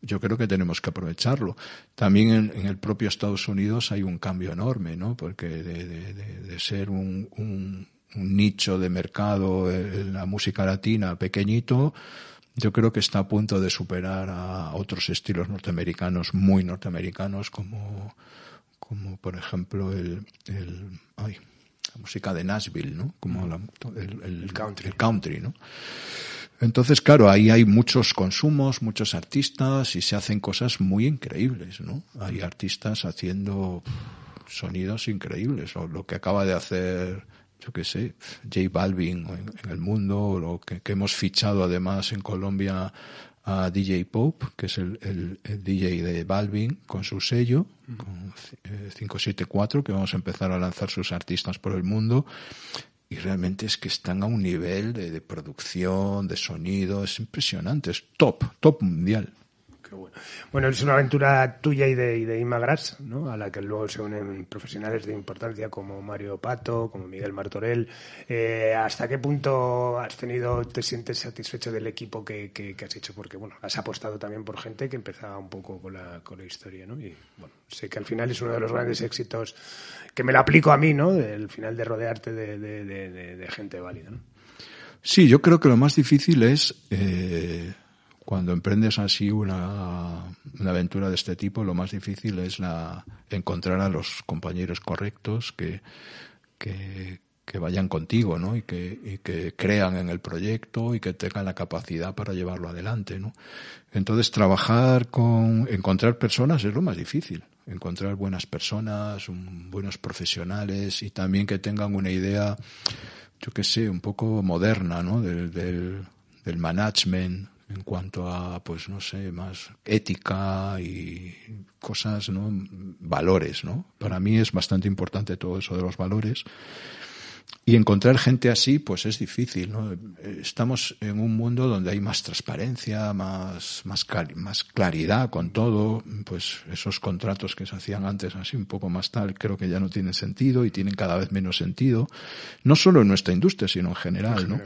yo creo que tenemos que aprovecharlo. También en, en, el propio Estados Unidos hay un cambio enorme, ¿no? Porque de, de, de, de ser un, un, un, nicho de mercado en la música latina pequeñito, yo creo que está a punto de superar a otros estilos norteamericanos, muy norteamericanos, como, como por ejemplo el, el ay, la música de Nashville, ¿no? Como la, el, el, el, country. el country, ¿no? Entonces, claro, ahí hay muchos consumos, muchos artistas y se hacen cosas muy increíbles, ¿no? Hay artistas haciendo sonidos increíbles, o lo que acaba de hacer yo qué sé, J Balvin en, el mundo, o que, que, hemos fichado además en Colombia a DJ Pope, que es el, el, DJ de Balvin, con su sello, con 574, eh, que vamos a empezar a lanzar sus artistas por el mundo. Y realmente es que están a un nivel de, de producción, de sonido, es impresionante, es top, top mundial bueno. es una aventura tuya y de, y Gras, ¿no? a la que luego se unen profesionales de importancia como Mario Pato, como Miguel Martorell. Eh, ¿Hasta qué punto has tenido, te sientes satisfecho del equipo que, has hecho? Porque bueno, has apostado también por gente que empezaba un poco con la, historia, ¿no? Y bueno, sé que al final es uno de los grandes éxitos que me lo aplico a mí, ¿no? El final de rodearte de, gente válida. Sí, yo creo que lo más difícil es eh, cuando emprendes así una, aventura de este tipo, lo más difícil es la, encontrar a los compañeros correctos que, vayan contigo, ¿no? Y que, crean en el proyecto y que tengan la capacidad para llevarlo adelante, ¿no? Entonces, trabajar con, encontrar personas es lo más difícil. Encontrar buenas personas, buenos profesionales y también que tengan una idea, yo qué sé, un poco moderna, ¿no? Del, del management, en cuanto a, pues no sé, más ética y cosas, ¿no? Valores, ¿no? Para mí es bastante importante todo eso de los valores. Y encontrar gente así, pues es difícil, ¿no? Estamos en un mundo donde hay más transparencia, más, más, más claridad con todo, pues esos contratos que se hacían antes así un poco más tal, creo que ya no tienen sentido y tienen cada vez menos sentido, no solo en nuestra industria, sino en general, ¿no?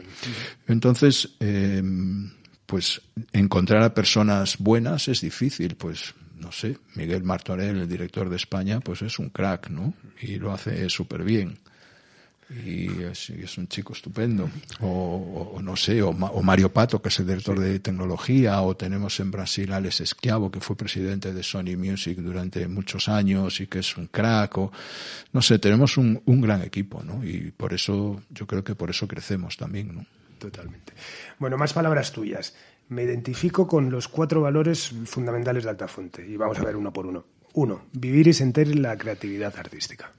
Entonces, eh, pues encontrar a personas buenas es difícil, pues no sé, Miguel Martorell, el director de España, pues es un crack, ¿no? Y lo hace súper bien. Y es, un chico estupendo. O, no sé, o, Mario Pato, que es el director de tecnología, o tenemos en Brasil a Alex Esquiavo, que fue presidente de Sony Music durante muchos años y que es un crack, o no sé, tenemos un, un gran equipo, ¿no? Y por eso, yo creo que por eso crecemos también, ¿no? Totalmente. Bueno, más palabras tuyas. Me identifico con los cuatro valores fundamentales de Altafonte y vamos a ver uno por uno. Uno, vivir y sentir la creatividad artística.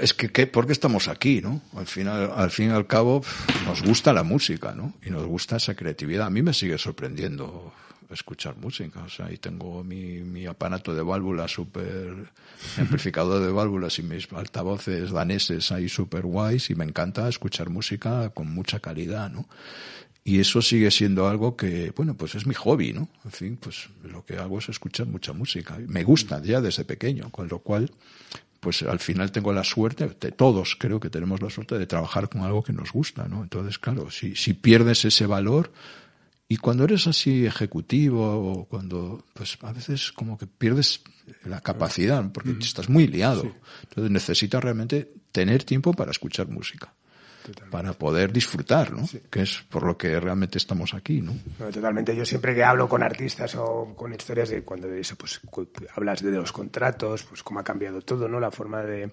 Es que, ¿qué? ¿por qué estamos aquí, no? Al final, al fin y al cabo, nos gusta la música, ¿no? Y nos gusta esa creatividad. A mí me sigue sorprendiendo escuchar música. O sea, ahí tengo mi, mi aparato de válvulas súper amplificador de válvulas y mis altavoces daneses ahí súper guays y me encanta escuchar música con mucha calidad, ¿no? Y eso sigue siendo algo que, bueno, pues es mi hobby, ¿no? En fin, pues lo que hago es escuchar mucha música. Me gusta ya desde pequeño, con lo cual, pues al final tengo la suerte, todos creo que tenemos la suerte de trabajar con algo que nos gusta, ¿no? Entonces, claro, si, si pierdes ese valor, y cuando eres así ejecutivo o cuando, pues a veces como que pierdes la capacidad porque estás muy liado. Entonces necesitas realmente tener tiempo para escuchar música. Para poder disfrutar, ¿no? Que es por lo que realmente estamos aquí, ¿no? Totalmente. Yo siempre que hablo con artistas o con historias de cuando eso, pues hablas de los contratos, pues cómo ha cambiado todo, ¿no? La forma de,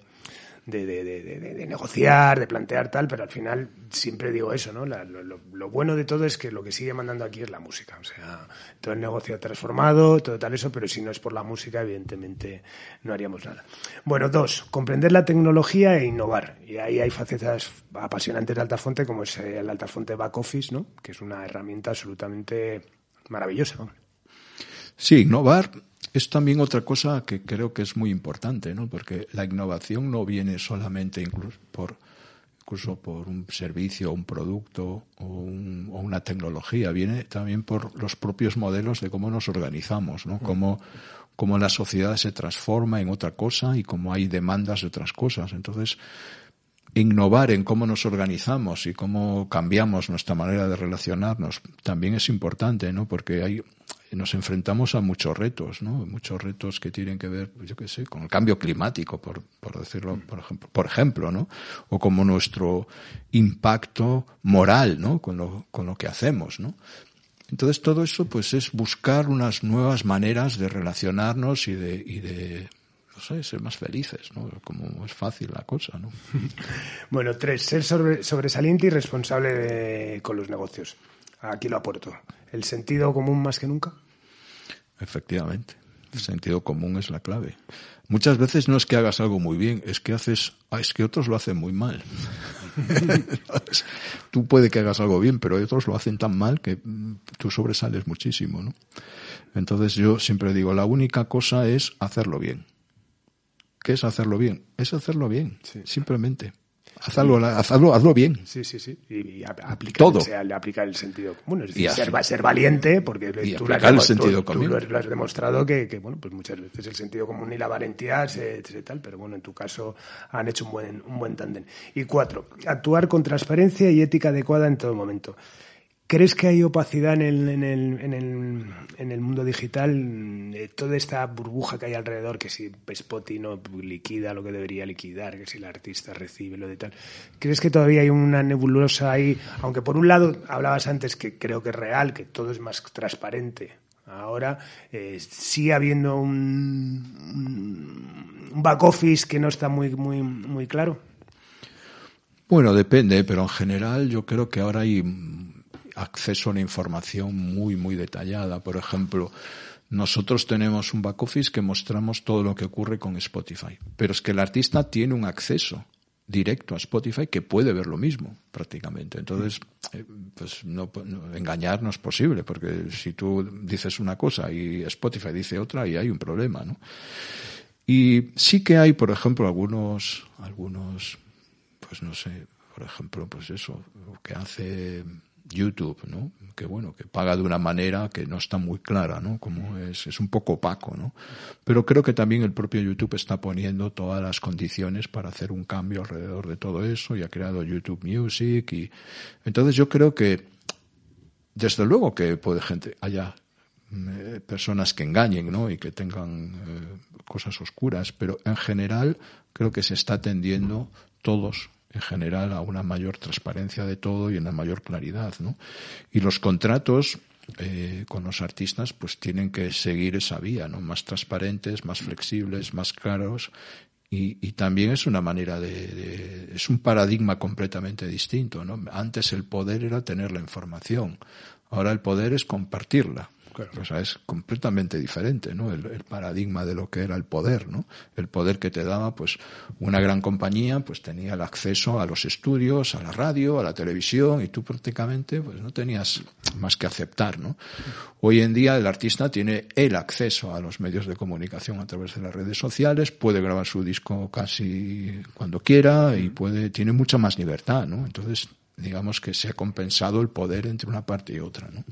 de, de, negociar, de plantear tal, pero al final siempre digo eso, ¿no? lo, bueno de todo es que lo que sigue mandando aquí es la música. O sea, todo el negocio ha transformado, todo tal eso, pero si no es por la música, evidentemente no haríamos nada. Bueno, dos, comprender la tecnología e innovar. Y ahí hay facetas apasionantes de Altafonte, como es el Altafonte Back Office, ¿no? Que es una herramienta absolutamente maravillosa. Sí, innovar es también otra cosa que creo que es muy importante, ¿no? Porque la innovación no viene solamente incluso por, incluso por un servicio, un producto o, una tecnología, viene también por los propios modelos de cómo nos organizamos, ¿no? Cómo, cómo la sociedad se transforma en otra cosa y cómo hay demandas de otras cosas. Entonces, innovar en cómo nos organizamos y cómo cambiamos nuestra manera de relacionarnos también es importante, ¿no? Porque hay, nos enfrentamos a muchos retos, ¿no? Muchos retos que tienen que ver, yo qué sé, con el cambio climático, por, por decirlo, por ejemplo, por ejemplo, ¿no? O como nuestro impacto moral, ¿no? Con lo, con lo que hacemos, ¿no? Entonces todo eso, pues, es buscar unas nuevas maneras de relacionarnos y de, y de no ser más felices, ¿no? Como es fácil la cosa, ¿no? bueno, tres, ser sobresaliente y responsable con los negocios. Aquí lo aporto. ¿El sentido común más que nunca? Efectivamente. El sentido común es la clave. Muchas veces no es que hagas algo muy bien, es que haces, ah, es que otros lo hacen muy mal. tú puede que hagas algo bien, pero otros lo hacen tan mal que mm, tú sobresales muchísimo, ¿no? Entonces yo siempre digo, la única cosa es hacerlo bien. ¿Qué es hacerlo bien? Es hacerlo bien, simplemente. Hazlo, hazlo, hazlo, bien. Sí, sí, sí. Y, aplicar, Todo. aplicar el sentido común. Es decir, ser, ser, valiente, porque tú, lo has, el sentido común. Tú lo has demostrado que, bueno, pues muchas veces el sentido común y la valentía se, se, tal, pero bueno, en tu caso han hecho un buen, un buen tándem. Y cuatro, actuar con transparencia y ética adecuada en todo momento. ¿Crees que hay opacidad en el, en el, en el, en el mundo digital? Eh, toda esta burbuja que hay alrededor, que si Spotify no liquida lo que debería liquidar, que si el artista recibe lo de tal. ¿Crees que todavía hay una nebulosa ahí? Aunque por un lado hablabas antes que creo que es real, que todo es más transparente. Ahora eh, sigue habiendo un, un back office que no está muy, muy, muy claro. Bueno, depende, pero en general yo creo que ahora hay acceso a una información muy, muy detallada. Por ejemplo, nosotros tenemos un back office que mostramos todo lo que ocurre con Spotify, pero es que el artista tiene un acceso directo a Spotify que puede ver lo mismo prácticamente. Entonces, eh, pues no, engañar no es posible, porque si tú dices una cosa y Spotify dice otra, y hay un problema, ¿no? Y sí que hay, por ejemplo, algunos, algunos, pues no sé, por ejemplo, pues eso, que hace YouTube, ¿no? Que bueno, que paga de una manera que no está muy clara, ¿no? Como es, es un poco opaco, ¿no? Pero creo que también el propio YouTube está poniendo todas las condiciones para hacer un cambio alrededor de todo eso y ha creado YouTube Music y entonces yo creo que desde luego que puede gente haya eh, personas que engañen, ¿no? Y que tengan eh, cosas oscuras, pero en general creo que se está atendiendo todos en general a una mayor transparencia de todo y una mayor claridad, ¿no? Y los contratos eh, con los artistas pues tienen que seguir esa vía, ¿no? Más transparentes, más flexibles, más claros y, y, también es una manera de, de, es un paradigma completamente distinto, ¿no? Antes el poder era tener la información, ahora el poder es compartirla. Es completamente diferente, ¿no? El, el, paradigma de lo que era el poder, ¿no? El poder que te daba, pues, una gran compañía, pues tenía el acceso a los estudios, a la radio, a la televisión, y tú prácticamente, pues, no tenías más que aceptar, ¿no? Hoy en día el artista tiene el acceso a los medios de comunicación a través de las redes sociales, puede grabar su disco casi cuando quiera y puede, tiene mucha más libertad, ¿no? Entonces, digamos que se ha compensado el poder entre una parte y otra, ¿no?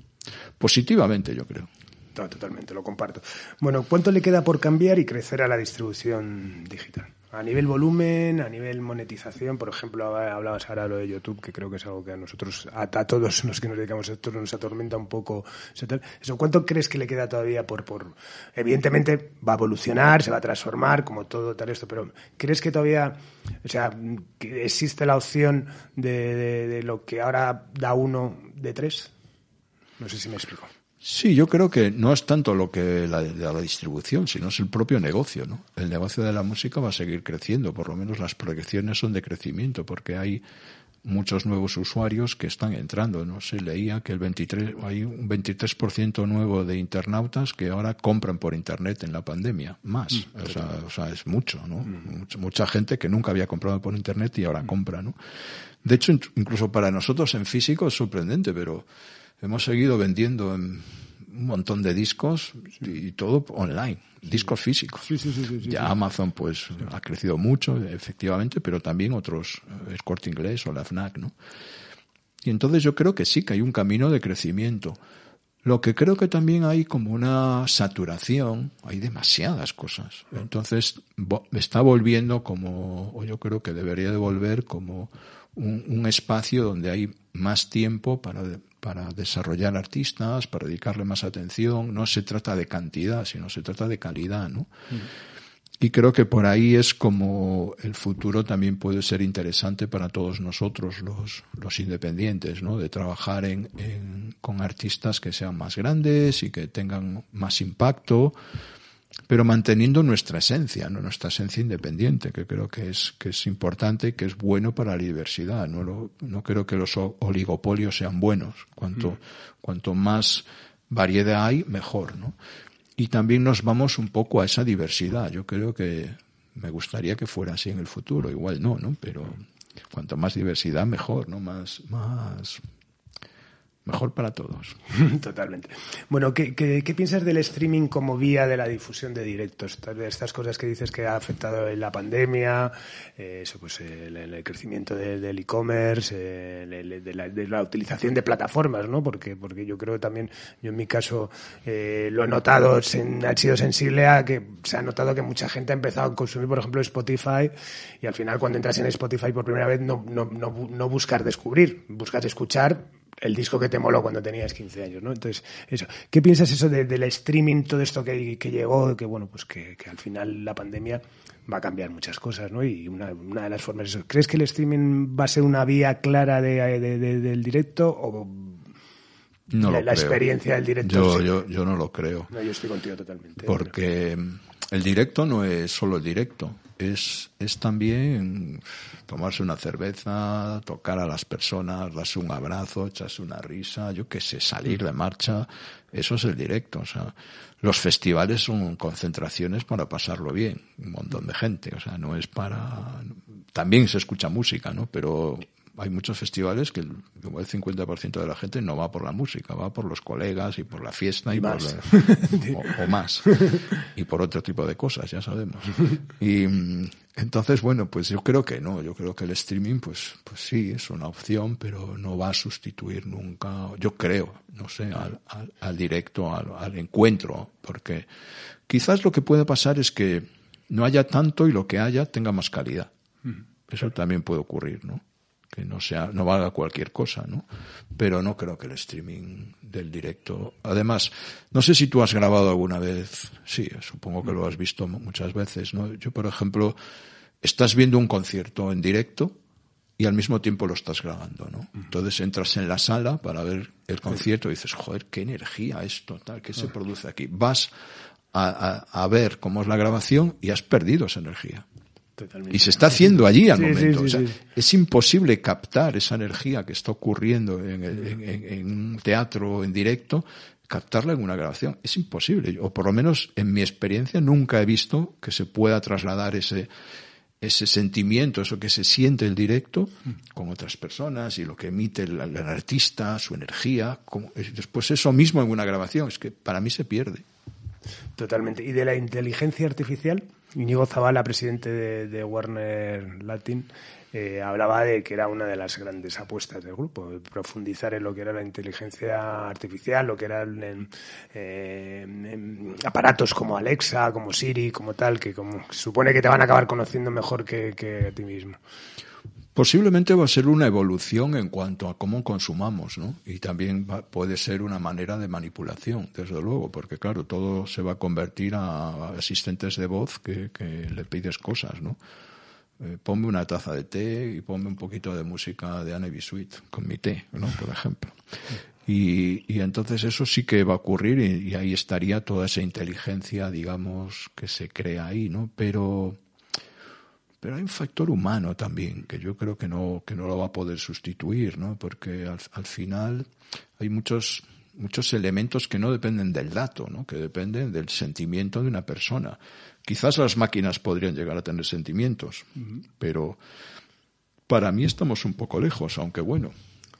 Positivamente, yo creo. totalmente, lo comparto. Bueno, ¿cuánto le queda por cambiar y crecer a la distribución digital? A nivel volumen, a nivel monetización, por ejemplo, hablabas ahora lo de YouTube, que creo que es algo que a nosotros, a, a todos los que nos dedicamos a esto, nos atormenta un poco. Eso, ¿cuánto crees que le queda todavía por, por, evidentemente va a evolucionar, se va a transformar, como todo tal esto, pero ¿crees que todavía, o sea, que existe la opción de, de, de lo que ahora da uno de tres? No sé si me explico. Sí, yo creo que no es tanto lo que la, la, distribución, sino es el propio negocio, ¿no? El negocio de la música va a seguir creciendo, por lo menos las proyecciones son de crecimiento, porque hay muchos nuevos usuarios que están entrando, ¿no? Se leía que el 23, hay un 23% nuevo de internautas que ahora compran por internet en la pandemia, más, mm, o, sea, o, sea, es mucho, ¿no? Mm. Mucha, mucha, gente que nunca había comprado por internet y ahora mm. compra, ¿no? De hecho, incluso para nosotros en físico es sorprendente, pero hemos seguido vendiendo en un montón de discos y todo online, discos físicos. Sí, sí, sí, ya Amazon pues ha crecido mucho, efectivamente, pero también otros, el Corte Inglés o la FNAC, ¿no? Y entonces yo creo que sí, que hay un camino de crecimiento. Lo que creo que también hay como una saturación, hay demasiadas cosas. Entonces está volviendo como, o yo creo que debería de volver como un, un espacio donde hay más tiempo para para desarrollar artistas, para dedicarle más atención. No se trata de cantidad, sino se trata de calidad, ¿no? Mm. Y creo que por ahí es como el futuro también puede ser interesante para todos nosotros, los, los independientes, ¿no? De trabajar en, en, con artistas que sean más grandes y que tengan más impacto, pero manteniendo nuestra esencia, ¿no? nuestra esencia independiente, que creo que es, que es importante y que es bueno para la diversidad. No, lo, no creo que los oligopolios sean buenos. Cuanto, mm. cuanto más variedad hay, mejor. ¿no? y también nos vamos un poco a esa diversidad. Yo creo que me gustaría que fuera así en el futuro. Igual no, ¿no? Pero cuanto más diversidad, mejor, ¿no? Más, más, mejor para todos. Totalmente. Bueno, ¿qué, ¿qué, piensas del streaming como vía de la difusión de directos? Estas cosas que dices que ha afectado la pandemia, eh, eso pues el, crecimiento del e-commerce, de, la, utilización de plataformas, ¿no? Porque, porque yo creo también, yo en mi caso eh, lo he notado, ha sido sensible a que se ha notado que mucha gente ha empezado a consumir, por ejemplo, Spotify y al final cuando entras en Spotify por primera vez no, no, no, no buscas descubrir, buscas escuchar el disco que te moló cuando tenías 15 años, ¿no? Entonces, eso. ¿Qué piensas eso del streaming, todo esto que, que llegó, que bueno, pues que, al final la pandemia va a cambiar muchas cosas, ¿no? Y una, una de las formas eso. ¿Crees que el streaming va a ser una vía clara de, del directo o no la, la experiencia del directo? Yo, yo, yo no lo creo. No, yo estoy contigo totalmente. Porque el directo no es solo el directo es, es también tomarse una cerveza, tocar a las personas, darse un abrazo, echarse una risa, yo qué sé, salir de marcha. Eso es el directo. O sea, los festivales son concentraciones para pasarlo bien. Un montón de gente. O sea, no es para. También se escucha música, ¿no? Pero hay muchos festivales que el, como el 50% de la gente no va por la música, va por los colegas y por la fiesta y, más. o, más. Y por otro tipo de cosas, ya sabemos. Y entonces, bueno, pues yo creo que no, yo creo que el streaming, pues, pues sí, es una opción, pero no va a sustituir nunca, yo creo, no sé, al, al, directo, al, al encuentro, porque quizás lo que puede pasar es que no haya tanto y lo que haya tenga más calidad. Eso también puede ocurrir, ¿no? Que no sea, no valga cualquier cosa, ¿no? Pero no creo que el streaming del directo. Además, no sé si tú has grabado alguna vez, sí, supongo que lo has visto muchas veces, ¿no? Yo, por ejemplo, estás viendo un concierto en directo y al mismo tiempo lo estás grabando, ¿no? Entonces entras en la sala para ver el concierto y dices, joder, qué energía es total, ¿qué se produce aquí? Vas a, a, a ver cómo es la grabación y has perdido esa energía. Y se está haciendo allí al momento. es imposible captar esa energía que está ocurriendo en, en, un teatro en directo, captarla en una grabación. Es imposible. O por lo menos en mi experiencia nunca he visto que se pueda trasladar ese, ese sentimiento, eso que se siente el directo con otras personas y lo que emite el, el artista, su energía. Como, después eso mismo en una grabación. Es que para mí se pierde. Totalmente. ¿Y de la inteligencia artificial? Íñigo Zavala, presidente de, Warner Latin, eh, hablaba de que era una de las grandes apuestas del grupo, profundizar en lo que era la inteligencia artificial, lo que eran eh, aparatos como Alexa, como Siri, como tal, que como supone que te van a acabar conociendo mejor que, que a ti mismo. Posiblemente va a ser una evolución en cuanto a cómo consumamos, ¿no? Y también puede ser una manera de manipulación, desde luego, porque claro, todo se va a convertir a asistentes de voz que, le pides cosas, ¿no? Eh, ponme una taza de té y ponme un poquito de música de Anne Sweet con mi té, ¿no? Por ejemplo. Y, y, entonces eso sí que va a ocurrir y, y ahí estaría toda esa inteligencia, digamos, que se crea ahí, ¿no? Pero pero hay un factor humano también que yo creo que no, que no lo va a poder sustituir, ¿no? Porque al, al final hay muchos, muchos elementos que no dependen del dato, ¿no? Que dependen del sentimiento de una persona. Quizás las máquinas podrían llegar a tener sentimientos, pero para mí estamos un poco lejos, aunque bueno,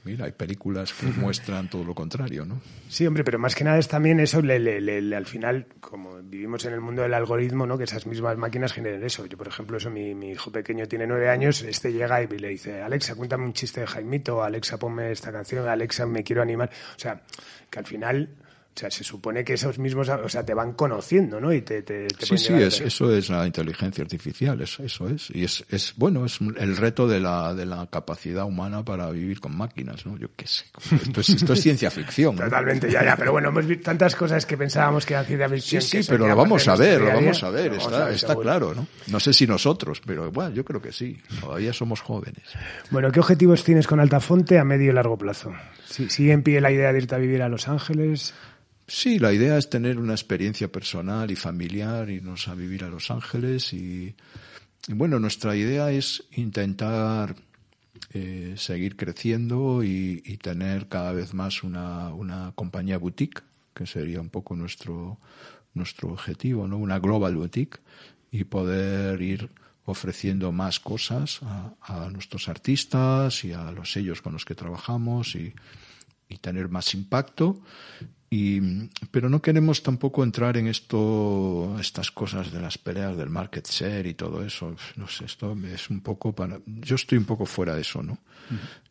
Mira, hay películas que muestran todo lo contrario, ¿no? Sí, hombre, pero más que nada es también eso, le, le, le, al final, como vivimos en el mundo del algoritmo, ¿no? Que esas mismas máquinas generen eso. Yo, por ejemplo, eso, mi, mi hijo pequeño tiene nueve años, este llega y le dice, Alexa, cuéntame un chiste de Jaimito, Alexa, ponme esta canción, Alexa, me quiero animar. O sea, que al final o sea, se supone que esos mismos, o sea, te van conociendo, ¿no? Y te, te, te sí, sí, es, eso es la inteligencia artificial, eso, eso es. Y es, es, bueno, es el reto de la, de la capacidad humana para vivir con máquinas, ¿no? Yo qué sé. Esto es, esto es ciencia ficción. ¿no? Totalmente, ya, ya. Pero bueno, hemos visto tantas cosas que pensábamos que eran ciencia ficción. Sí, sí, pero lo vamos a ver, lo vamos a ver, está, está claro, ¿no? No sé si nosotros, pero bueno, yo creo que sí. Todavía somos jóvenes. Bueno, ¿qué objetivos tienes con Altafonte a medio y largo plazo? ¿Sigue en pie la idea de irte a vivir a Los Ángeles? Sí, la idea es tener una experiencia personal y familiar, irnos a vivir a Los Ángeles y, bueno, nuestra idea es intentar eh, seguir creciendo y, y, tener cada vez más una, una compañía boutique, que sería un poco nuestro, nuestro objetivo, ¿no? Una global boutique y poder ir ofreciendo más cosas a, nuestros artistas y a los sellos con los que trabajamos y, y tener más impacto y, pero no queremos tampoco entrar en esto, estas cosas de las peleas del market share y todo eso. No sé, esto es un poco para, yo estoy un poco fuera de eso, ¿no?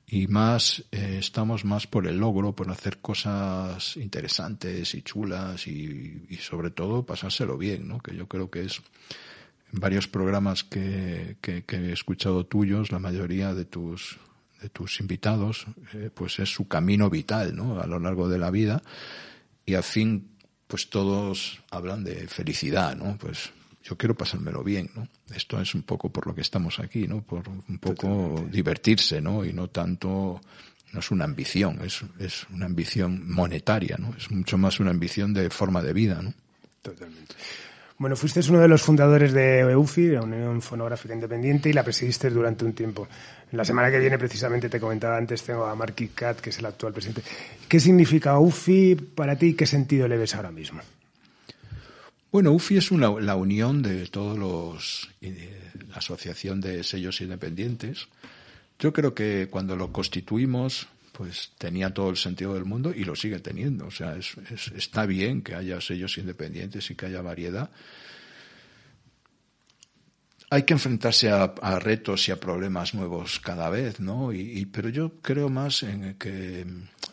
Y más, eh, estamos más por el logro, por hacer cosas interesantes y chulas y, y, sobre todo pasárselo bien, ¿no? Que yo creo que es, varios programas que, que, que he escuchado tuyos, la mayoría de tus, de tus invitados, eh, pues es su camino vital, ¿no? A lo largo de la vida y al fin pues todos hablan de felicidad, ¿no? Pues yo quiero pasármelo bien, ¿no? Esto es un poco por lo que estamos aquí, ¿no? Por un poco divertirse, ¿no? Y no tanto, no es una ambición, es, es una ambición monetaria, ¿no? Es mucho más una ambición de forma de vida, ¿no? Totalmente. Bueno, fuiste uno de los fundadores de EUFI, la Unión Fonográfica Independiente, y la presidiste durante un tiempo. La semana que viene, precisamente, te comentaba antes, tengo a Marky Cat, que es el actual presidente. ¿Qué significa UFI para ti y qué sentido le ves ahora mismo? Bueno, UFI es una, la unión de todos los, la asociación de sellos independientes. Yo creo que cuando lo constituimos, pues tenía todo el sentido del mundo y lo sigue teniendo. O sea, es, está bien que haya sellos independientes y que haya variedad. Hay que enfrentarse a, retos y a problemas nuevos cada vez, ¿no? Y, pero yo creo más en que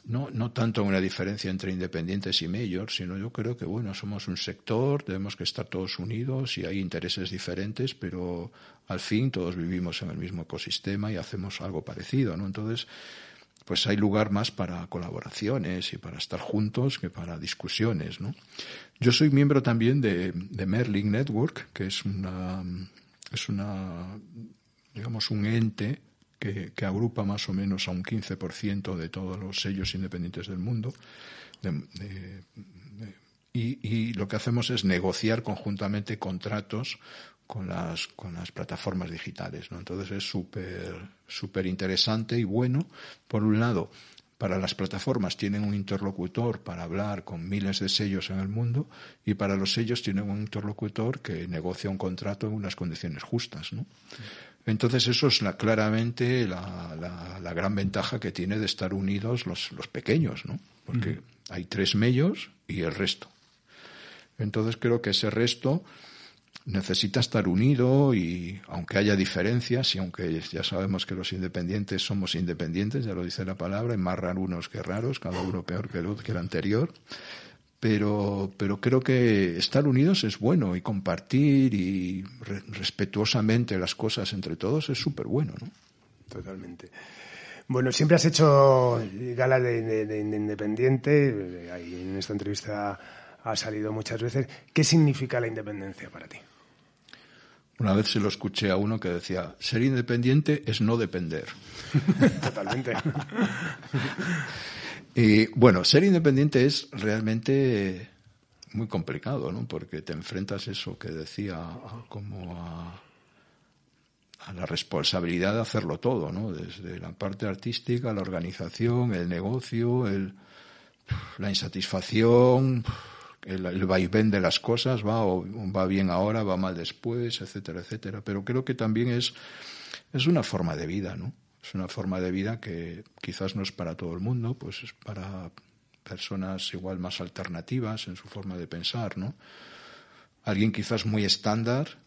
no, no tanto una diferencia entre independientes y mayors, sino yo creo que, bueno, somos un sector, debemos que estar todos unidos y hay intereses diferentes, pero al fin todos vivimos en el mismo ecosistema y hacemos algo parecido, ¿no? Entonces, pues hay lugar más para colaboraciones y para estar juntos que para discusiones, ¿no? Yo soy miembro también de, de Merlin Network, que es una, es una, digamos, un ente que, que, agrupa más o menos a un 15% de todos los sellos independientes del mundo. y, y, lo que hacemos es negociar conjuntamente contratos con las, con las plataformas digitales. ¿no? Entonces es súper súper interesante y bueno. Por un lado, para las plataformas tienen un interlocutor para hablar con miles de sellos en el mundo y para los sellos tienen un interlocutor que negocia un contrato en unas condiciones justas. ¿no? Entonces eso es la, claramente la, la, la, gran ventaja que tiene de estar unidos los, los pequeños, ¿no? porque hay tres medios y el resto. Entonces creo que ese resto necesita estar unido y aunque haya diferencias y aunque ya sabemos que los independientes somos independientes, ya lo dice la palabra, y más raros que raros, cada uno peor que el, que el anterior, pero, pero creo que estar unidos es bueno y compartir y respetuosamente las cosas entre todos es súper bueno, ¿no? Totalmente. Bueno, siempre has hecho galas de, de, independiente, ahí en esta entrevista ha salido muchas veces. ¿Qué significa la independencia para ti? Una vez se lo escuché a uno que decía, ser independiente es no depender. Totalmente. y bueno, ser independiente es realmente muy complicado, ¿no? Porque te enfrentas eso que decía como a, a la responsabilidad de hacerlo todo, ¿no? Desde la parte artística, la organización, el negocio, el, la insatisfacción, el, el, vaivén de las cosas, va, o va bien ahora, va mal después, etcétera, etcétera. Pero creo que también es, es una forma de vida, ¿no? Es una forma de vida que quizás no es para todo el mundo, pues es para personas igual más alternativas en su forma de pensar, ¿no? Alguien quizás muy estándar,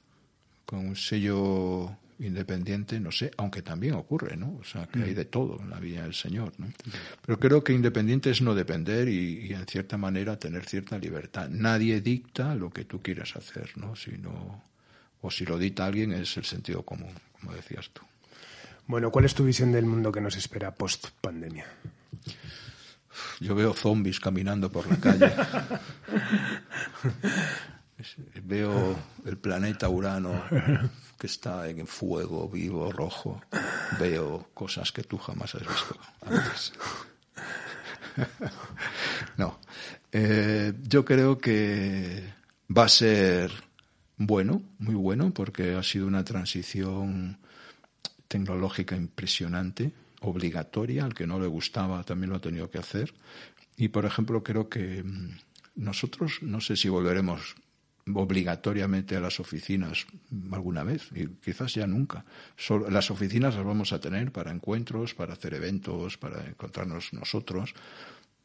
con un sello independiente, no sé, aunque también ocurre, ¿no? O sea, que hay mm. de todo en la vida del Señor, ¿no? Pero creo que independiente es no depender y, y, en cierta manera tener cierta libertad. Nadie dicta lo que tú quieras hacer, ¿no? Sino, o si lo dicta alguien es el sentido común, como decías tú. Bueno, ¿cuál es tu visión del mundo que nos espera post pandemia? Yo veo zombies caminando por la calle. veo el planeta Urano que está en fuego vivo, rojo. Veo cosas que tú jamás has visto antes. no. Eh, yo creo que va a ser bueno, muy bueno, porque ha sido una transición tecnológica impresionante, obligatoria, al que no le gustaba también lo ha tenido que hacer. Y, por ejemplo, creo que mm, nosotros no sé si volveremos obligatoriamente a las oficinas alguna vez y quizás ya nunca. las oficinas las vamos a tener para encuentros, para hacer eventos, para encontrarnos nosotros,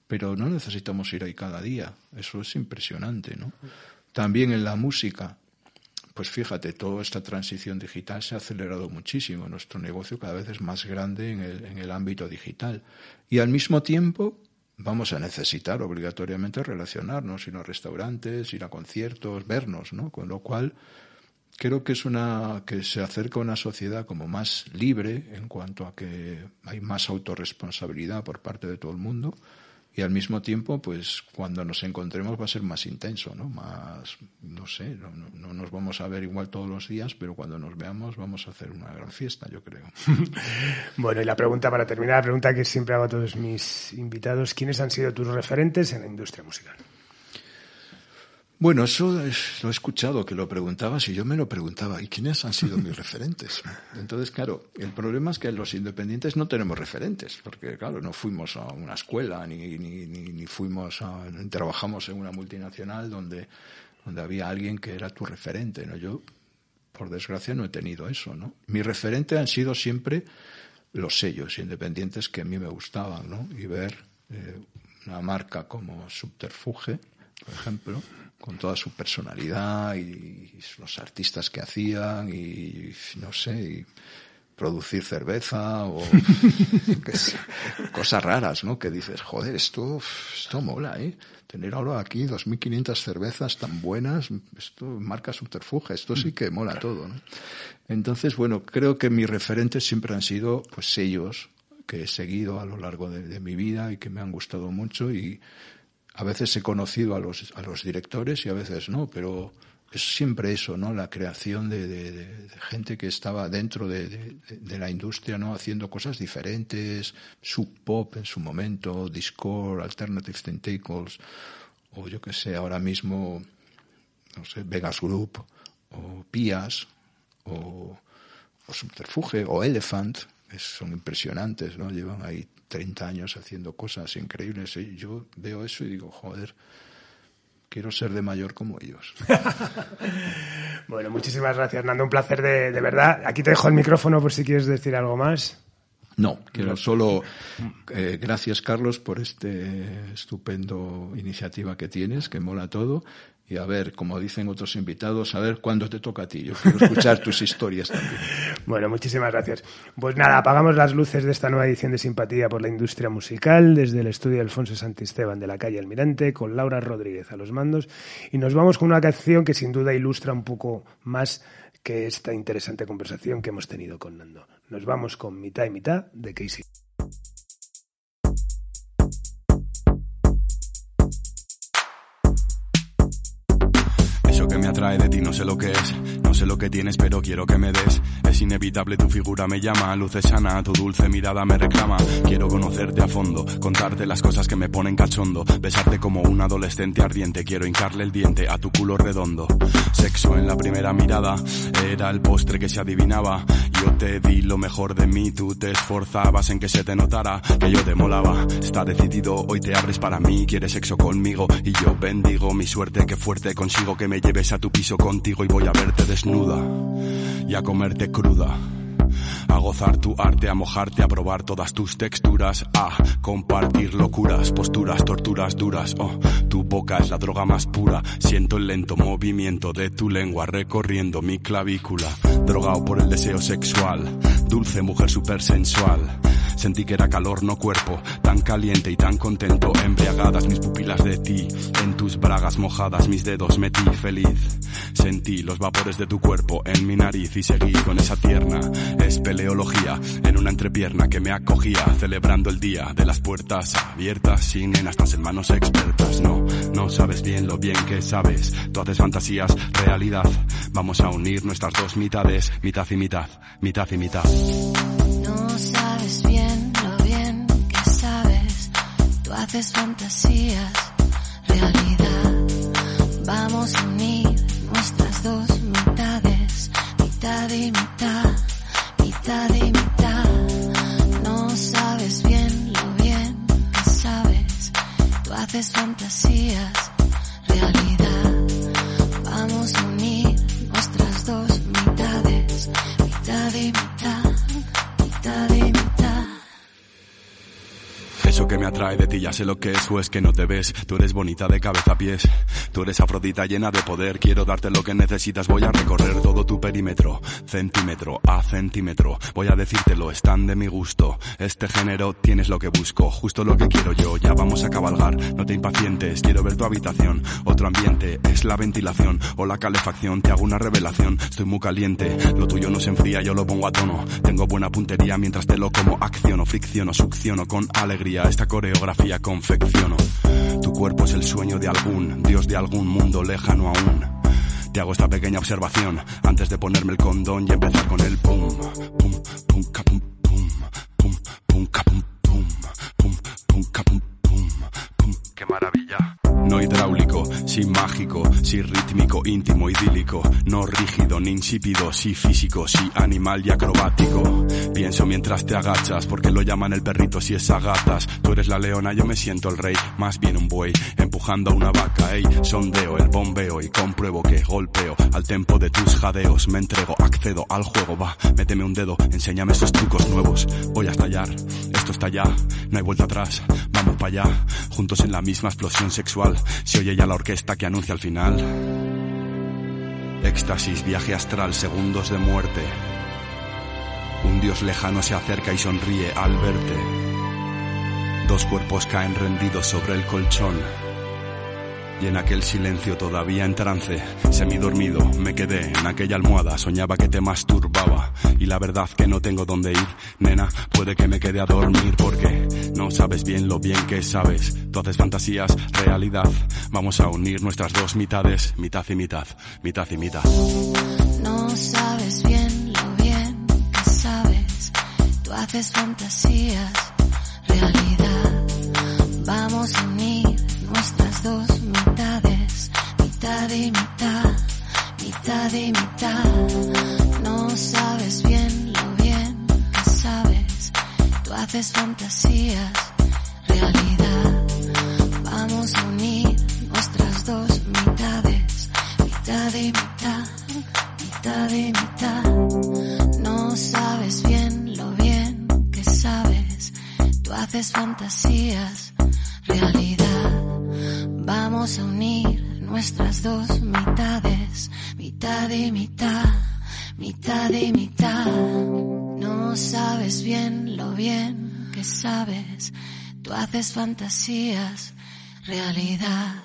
pero no necesitamos ir ahí cada día. Eso es impresionante, ¿no? También en la música, pues fíjate, toda esta transición digital se ha acelerado muchísimo. Nuestro negocio cada vez es más grande en el, en el ámbito digital. Y al mismo tiempo vamos a necesitar obligatoriamente relacionarnos, ir a restaurantes, ir a conciertos, vernos, ¿no? Con lo cual creo que es una que se acerca a una sociedad como más libre en cuanto a que hay más autorresponsabilidad por parte de todo el mundo y al mismo tiempo, pues cuando nos encontremos va a ser más intenso, ¿no? Más, no sé, no, no, nos vamos a ver igual todos los días, pero cuando nos veamos vamos a hacer una gran fiesta, yo creo. bueno, y la pregunta para terminar, la pregunta que siempre hago a todos mis invitados, ¿quiénes han sido tus referentes en la industria musical? Bueno, eso lo he escuchado, que lo preguntabas y yo me lo preguntaba, ¿y quiénes han sido mis referentes? Entonces, claro, el problema es que los independientes no tenemos referentes, porque, claro, no fuimos a una escuela ni, ni, ni, fuimos a, trabajamos en una multinacional donde, donde había alguien que era tu referente, ¿no? Yo, por desgracia, no he tenido eso, ¿no? Mi referente han sido siempre los sellos independientes que a mí me gustaban, ¿no? Y ver eh, una marca como Subterfuge, por ejemplo, con toda su personalidad y, los artistas que hacían y no sé, y producir cerveza o cosas raras, ¿no? Que dices, joder, esto, esto mola, ¿eh? Tener ahora aquí 2.500 cervezas tan buenas, esto marca subterfuge, esto sí que mola todo, ¿no? Entonces, bueno, creo que mis referentes siempre han sido, pues, sellos que he seguido a lo largo de mi vida y que me han gustado mucho y a veces he conocido a los, a los directores y a veces no, pero es siempre eso, ¿no? La creación de, gente que estaba dentro de, la industria, ¿no? Haciendo cosas diferentes, sub pop en su momento, Discord, Alternative Tentacles, o yo que sé, ahora mismo, no sé, Vegas Group, o Pias, o Subterfuge, o Elephant, son impresionantes, ¿no? Llevan ahí 30 años haciendo cosas increíbles. Y yo veo eso y digo, joder, quiero ser de mayor como ellos. bueno, muchísimas gracias, Nando. Un placer de, de, verdad. Aquí te dejo el micrófono por si quieres decir algo más. No, quiero solo eh, gracias Carlos por este estupendo iniciativa que tienes, que mola todo y a ver, como dicen otros invitados, a ver cuándo te toca a ti. Yo quiero escuchar tus historias también. Bueno, muchísimas gracias. Pues nada, apagamos las luces de esta nueva edición de Simpatía por la Industria Musical desde el estudio Alfonso Santisteban de la calle Almirante con Laura Rodríguez a los mandos y nos vamos con una canción que sin duda ilustra un poco más que esta interesante conversación que hemos tenido con Nando. Nos vamos con mitad y mitad de Casey. No sé lo que es, no sé lo que tienes pero quiero que me des. Es inevitable tu figura me llama, luces sana, tu dulce mirada me reclama. Quiero conocerte a fondo, contarte las cosas que me ponen cachondo, besarte como un adolescente ardiente, quiero hincarle el diente a tu culo redondo. Sexo en la primera mirada, era el postre que se adivinaba. Yo te di lo mejor de mí, tú te esforzabas en que se te notara que yo te molaba. Está decidido, hoy te abres para mí, quieres sexo conmigo y yo bendigo mi suerte que fuerte consigo que me lleve a tu piso contigo y voy a verte desnuda y a comerte. A gozar tu arte, a mojarte, a probar todas tus texturas, a compartir locuras, posturas, torturas duras. Oh, tu boca es la droga más pura. Siento el lento movimiento de tu lengua recorriendo mi clavícula. Drogado por el deseo sexual, dulce mujer super sensual Sentí que era calor, no cuerpo, tan caliente y tan contento. Embriagadas mis pupilas de ti, en tus bragas mojadas mis dedos metí feliz. Sentí los vapores de tu cuerpo en mi nariz y seguí con esa tierna espeleología en una entrepierna que me acogía, celebrando el día de las puertas abiertas, sin nenas en manos expertas. No, no sabes bien lo bien que sabes. Tú haces fantasías, realidad. Vamos a unir nuestras dos mitades, mitad y mitad, mitad y mitad. No sabes bien lo bien que sabes. Tú haces fantasías, realidad. Vamos a unir nuestras dos mitades, mitad y mitad, mitad y mitad. No sabes bien lo bien que sabes. Tú haces fantasías, que me atrae de ti, ya sé lo que es o es que no te ves. Tú eres bonita de cabeza a pies. Tú eres afrodita llena de poder. Quiero darte lo que necesitas. Voy a recorrer todo tu perímetro, centímetro a centímetro. Voy a decírtelo, están de mi gusto. Este género tienes lo que busco, justo lo que quiero yo. Ya vamos a cabalgar, no te impacientes. Quiero ver tu habitación, otro ambiente. Es la ventilación o la calefacción. Te hago una revelación, estoy muy caliente. Lo tuyo no se enfría, yo lo pongo a tono. Tengo buena puntería mientras te lo como acciono, fricciono, succiono con alegría coreografía confecciono. Tu cuerpo es el sueño de algún dios de algún mundo lejano aún. Te hago esta pequeña observación antes de ponerme el condón y empezar con el pum, pum, pum, capum, pum, pum, pum, capum, pum, pum, pum, capum, pum, pum. Qué maravilla. No hidráulico, sí mágico, sí rítmico, íntimo, idílico. No rígido ni insípido, sí físico, sí animal y acrobático. Pienso mientras te agachas, porque lo llaman el perrito si es a gatas. Tú eres la leona, yo me siento el rey, más bien un buey, empujando a una vaca, ey. Sondeo el bombeo y compruebo que golpeo al tempo de tus jadeos. Me entrego, accedo al juego, va, méteme un dedo, enséñame esos trucos nuevos. Voy a estallar, esto está ya, no hay vuelta atrás, vamos para allá, juntos en la misma explosión sexual se oye ya la orquesta que anuncia el final. Éxtasis, viaje astral, segundos de muerte. Un dios lejano se acerca y sonríe al verte. Dos cuerpos caen rendidos sobre el colchón. Y en aquel silencio todavía en trance, semidormido, me quedé en aquella almohada, soñaba que te masturbaba. Y la verdad que no tengo dónde ir, nena, puede que me quede a dormir porque no sabes bien lo bien que sabes. Tú haces fantasías, realidad. Vamos a unir nuestras dos mitades, mitad y mitad, mitad y mitad. No sabes bien lo bien que sabes. Tú haces fantasías, realidad. Vamos a unir nuestras dos mitades, mitad y mitad, mitad y mitad. No sabes bien lo bien que sabes, tú haces fantasías, realidad. Vamos a unir nuestras dos mitades, mitad y mitad, mitad y mitad. No sabes bien lo bien que sabes, tú haces fantasías, realidad. Vamos a unir nuestras dos mitades, mitad y mitad, mitad y mitad. No sabes bien lo bien que sabes, tú haces fantasías, realidad.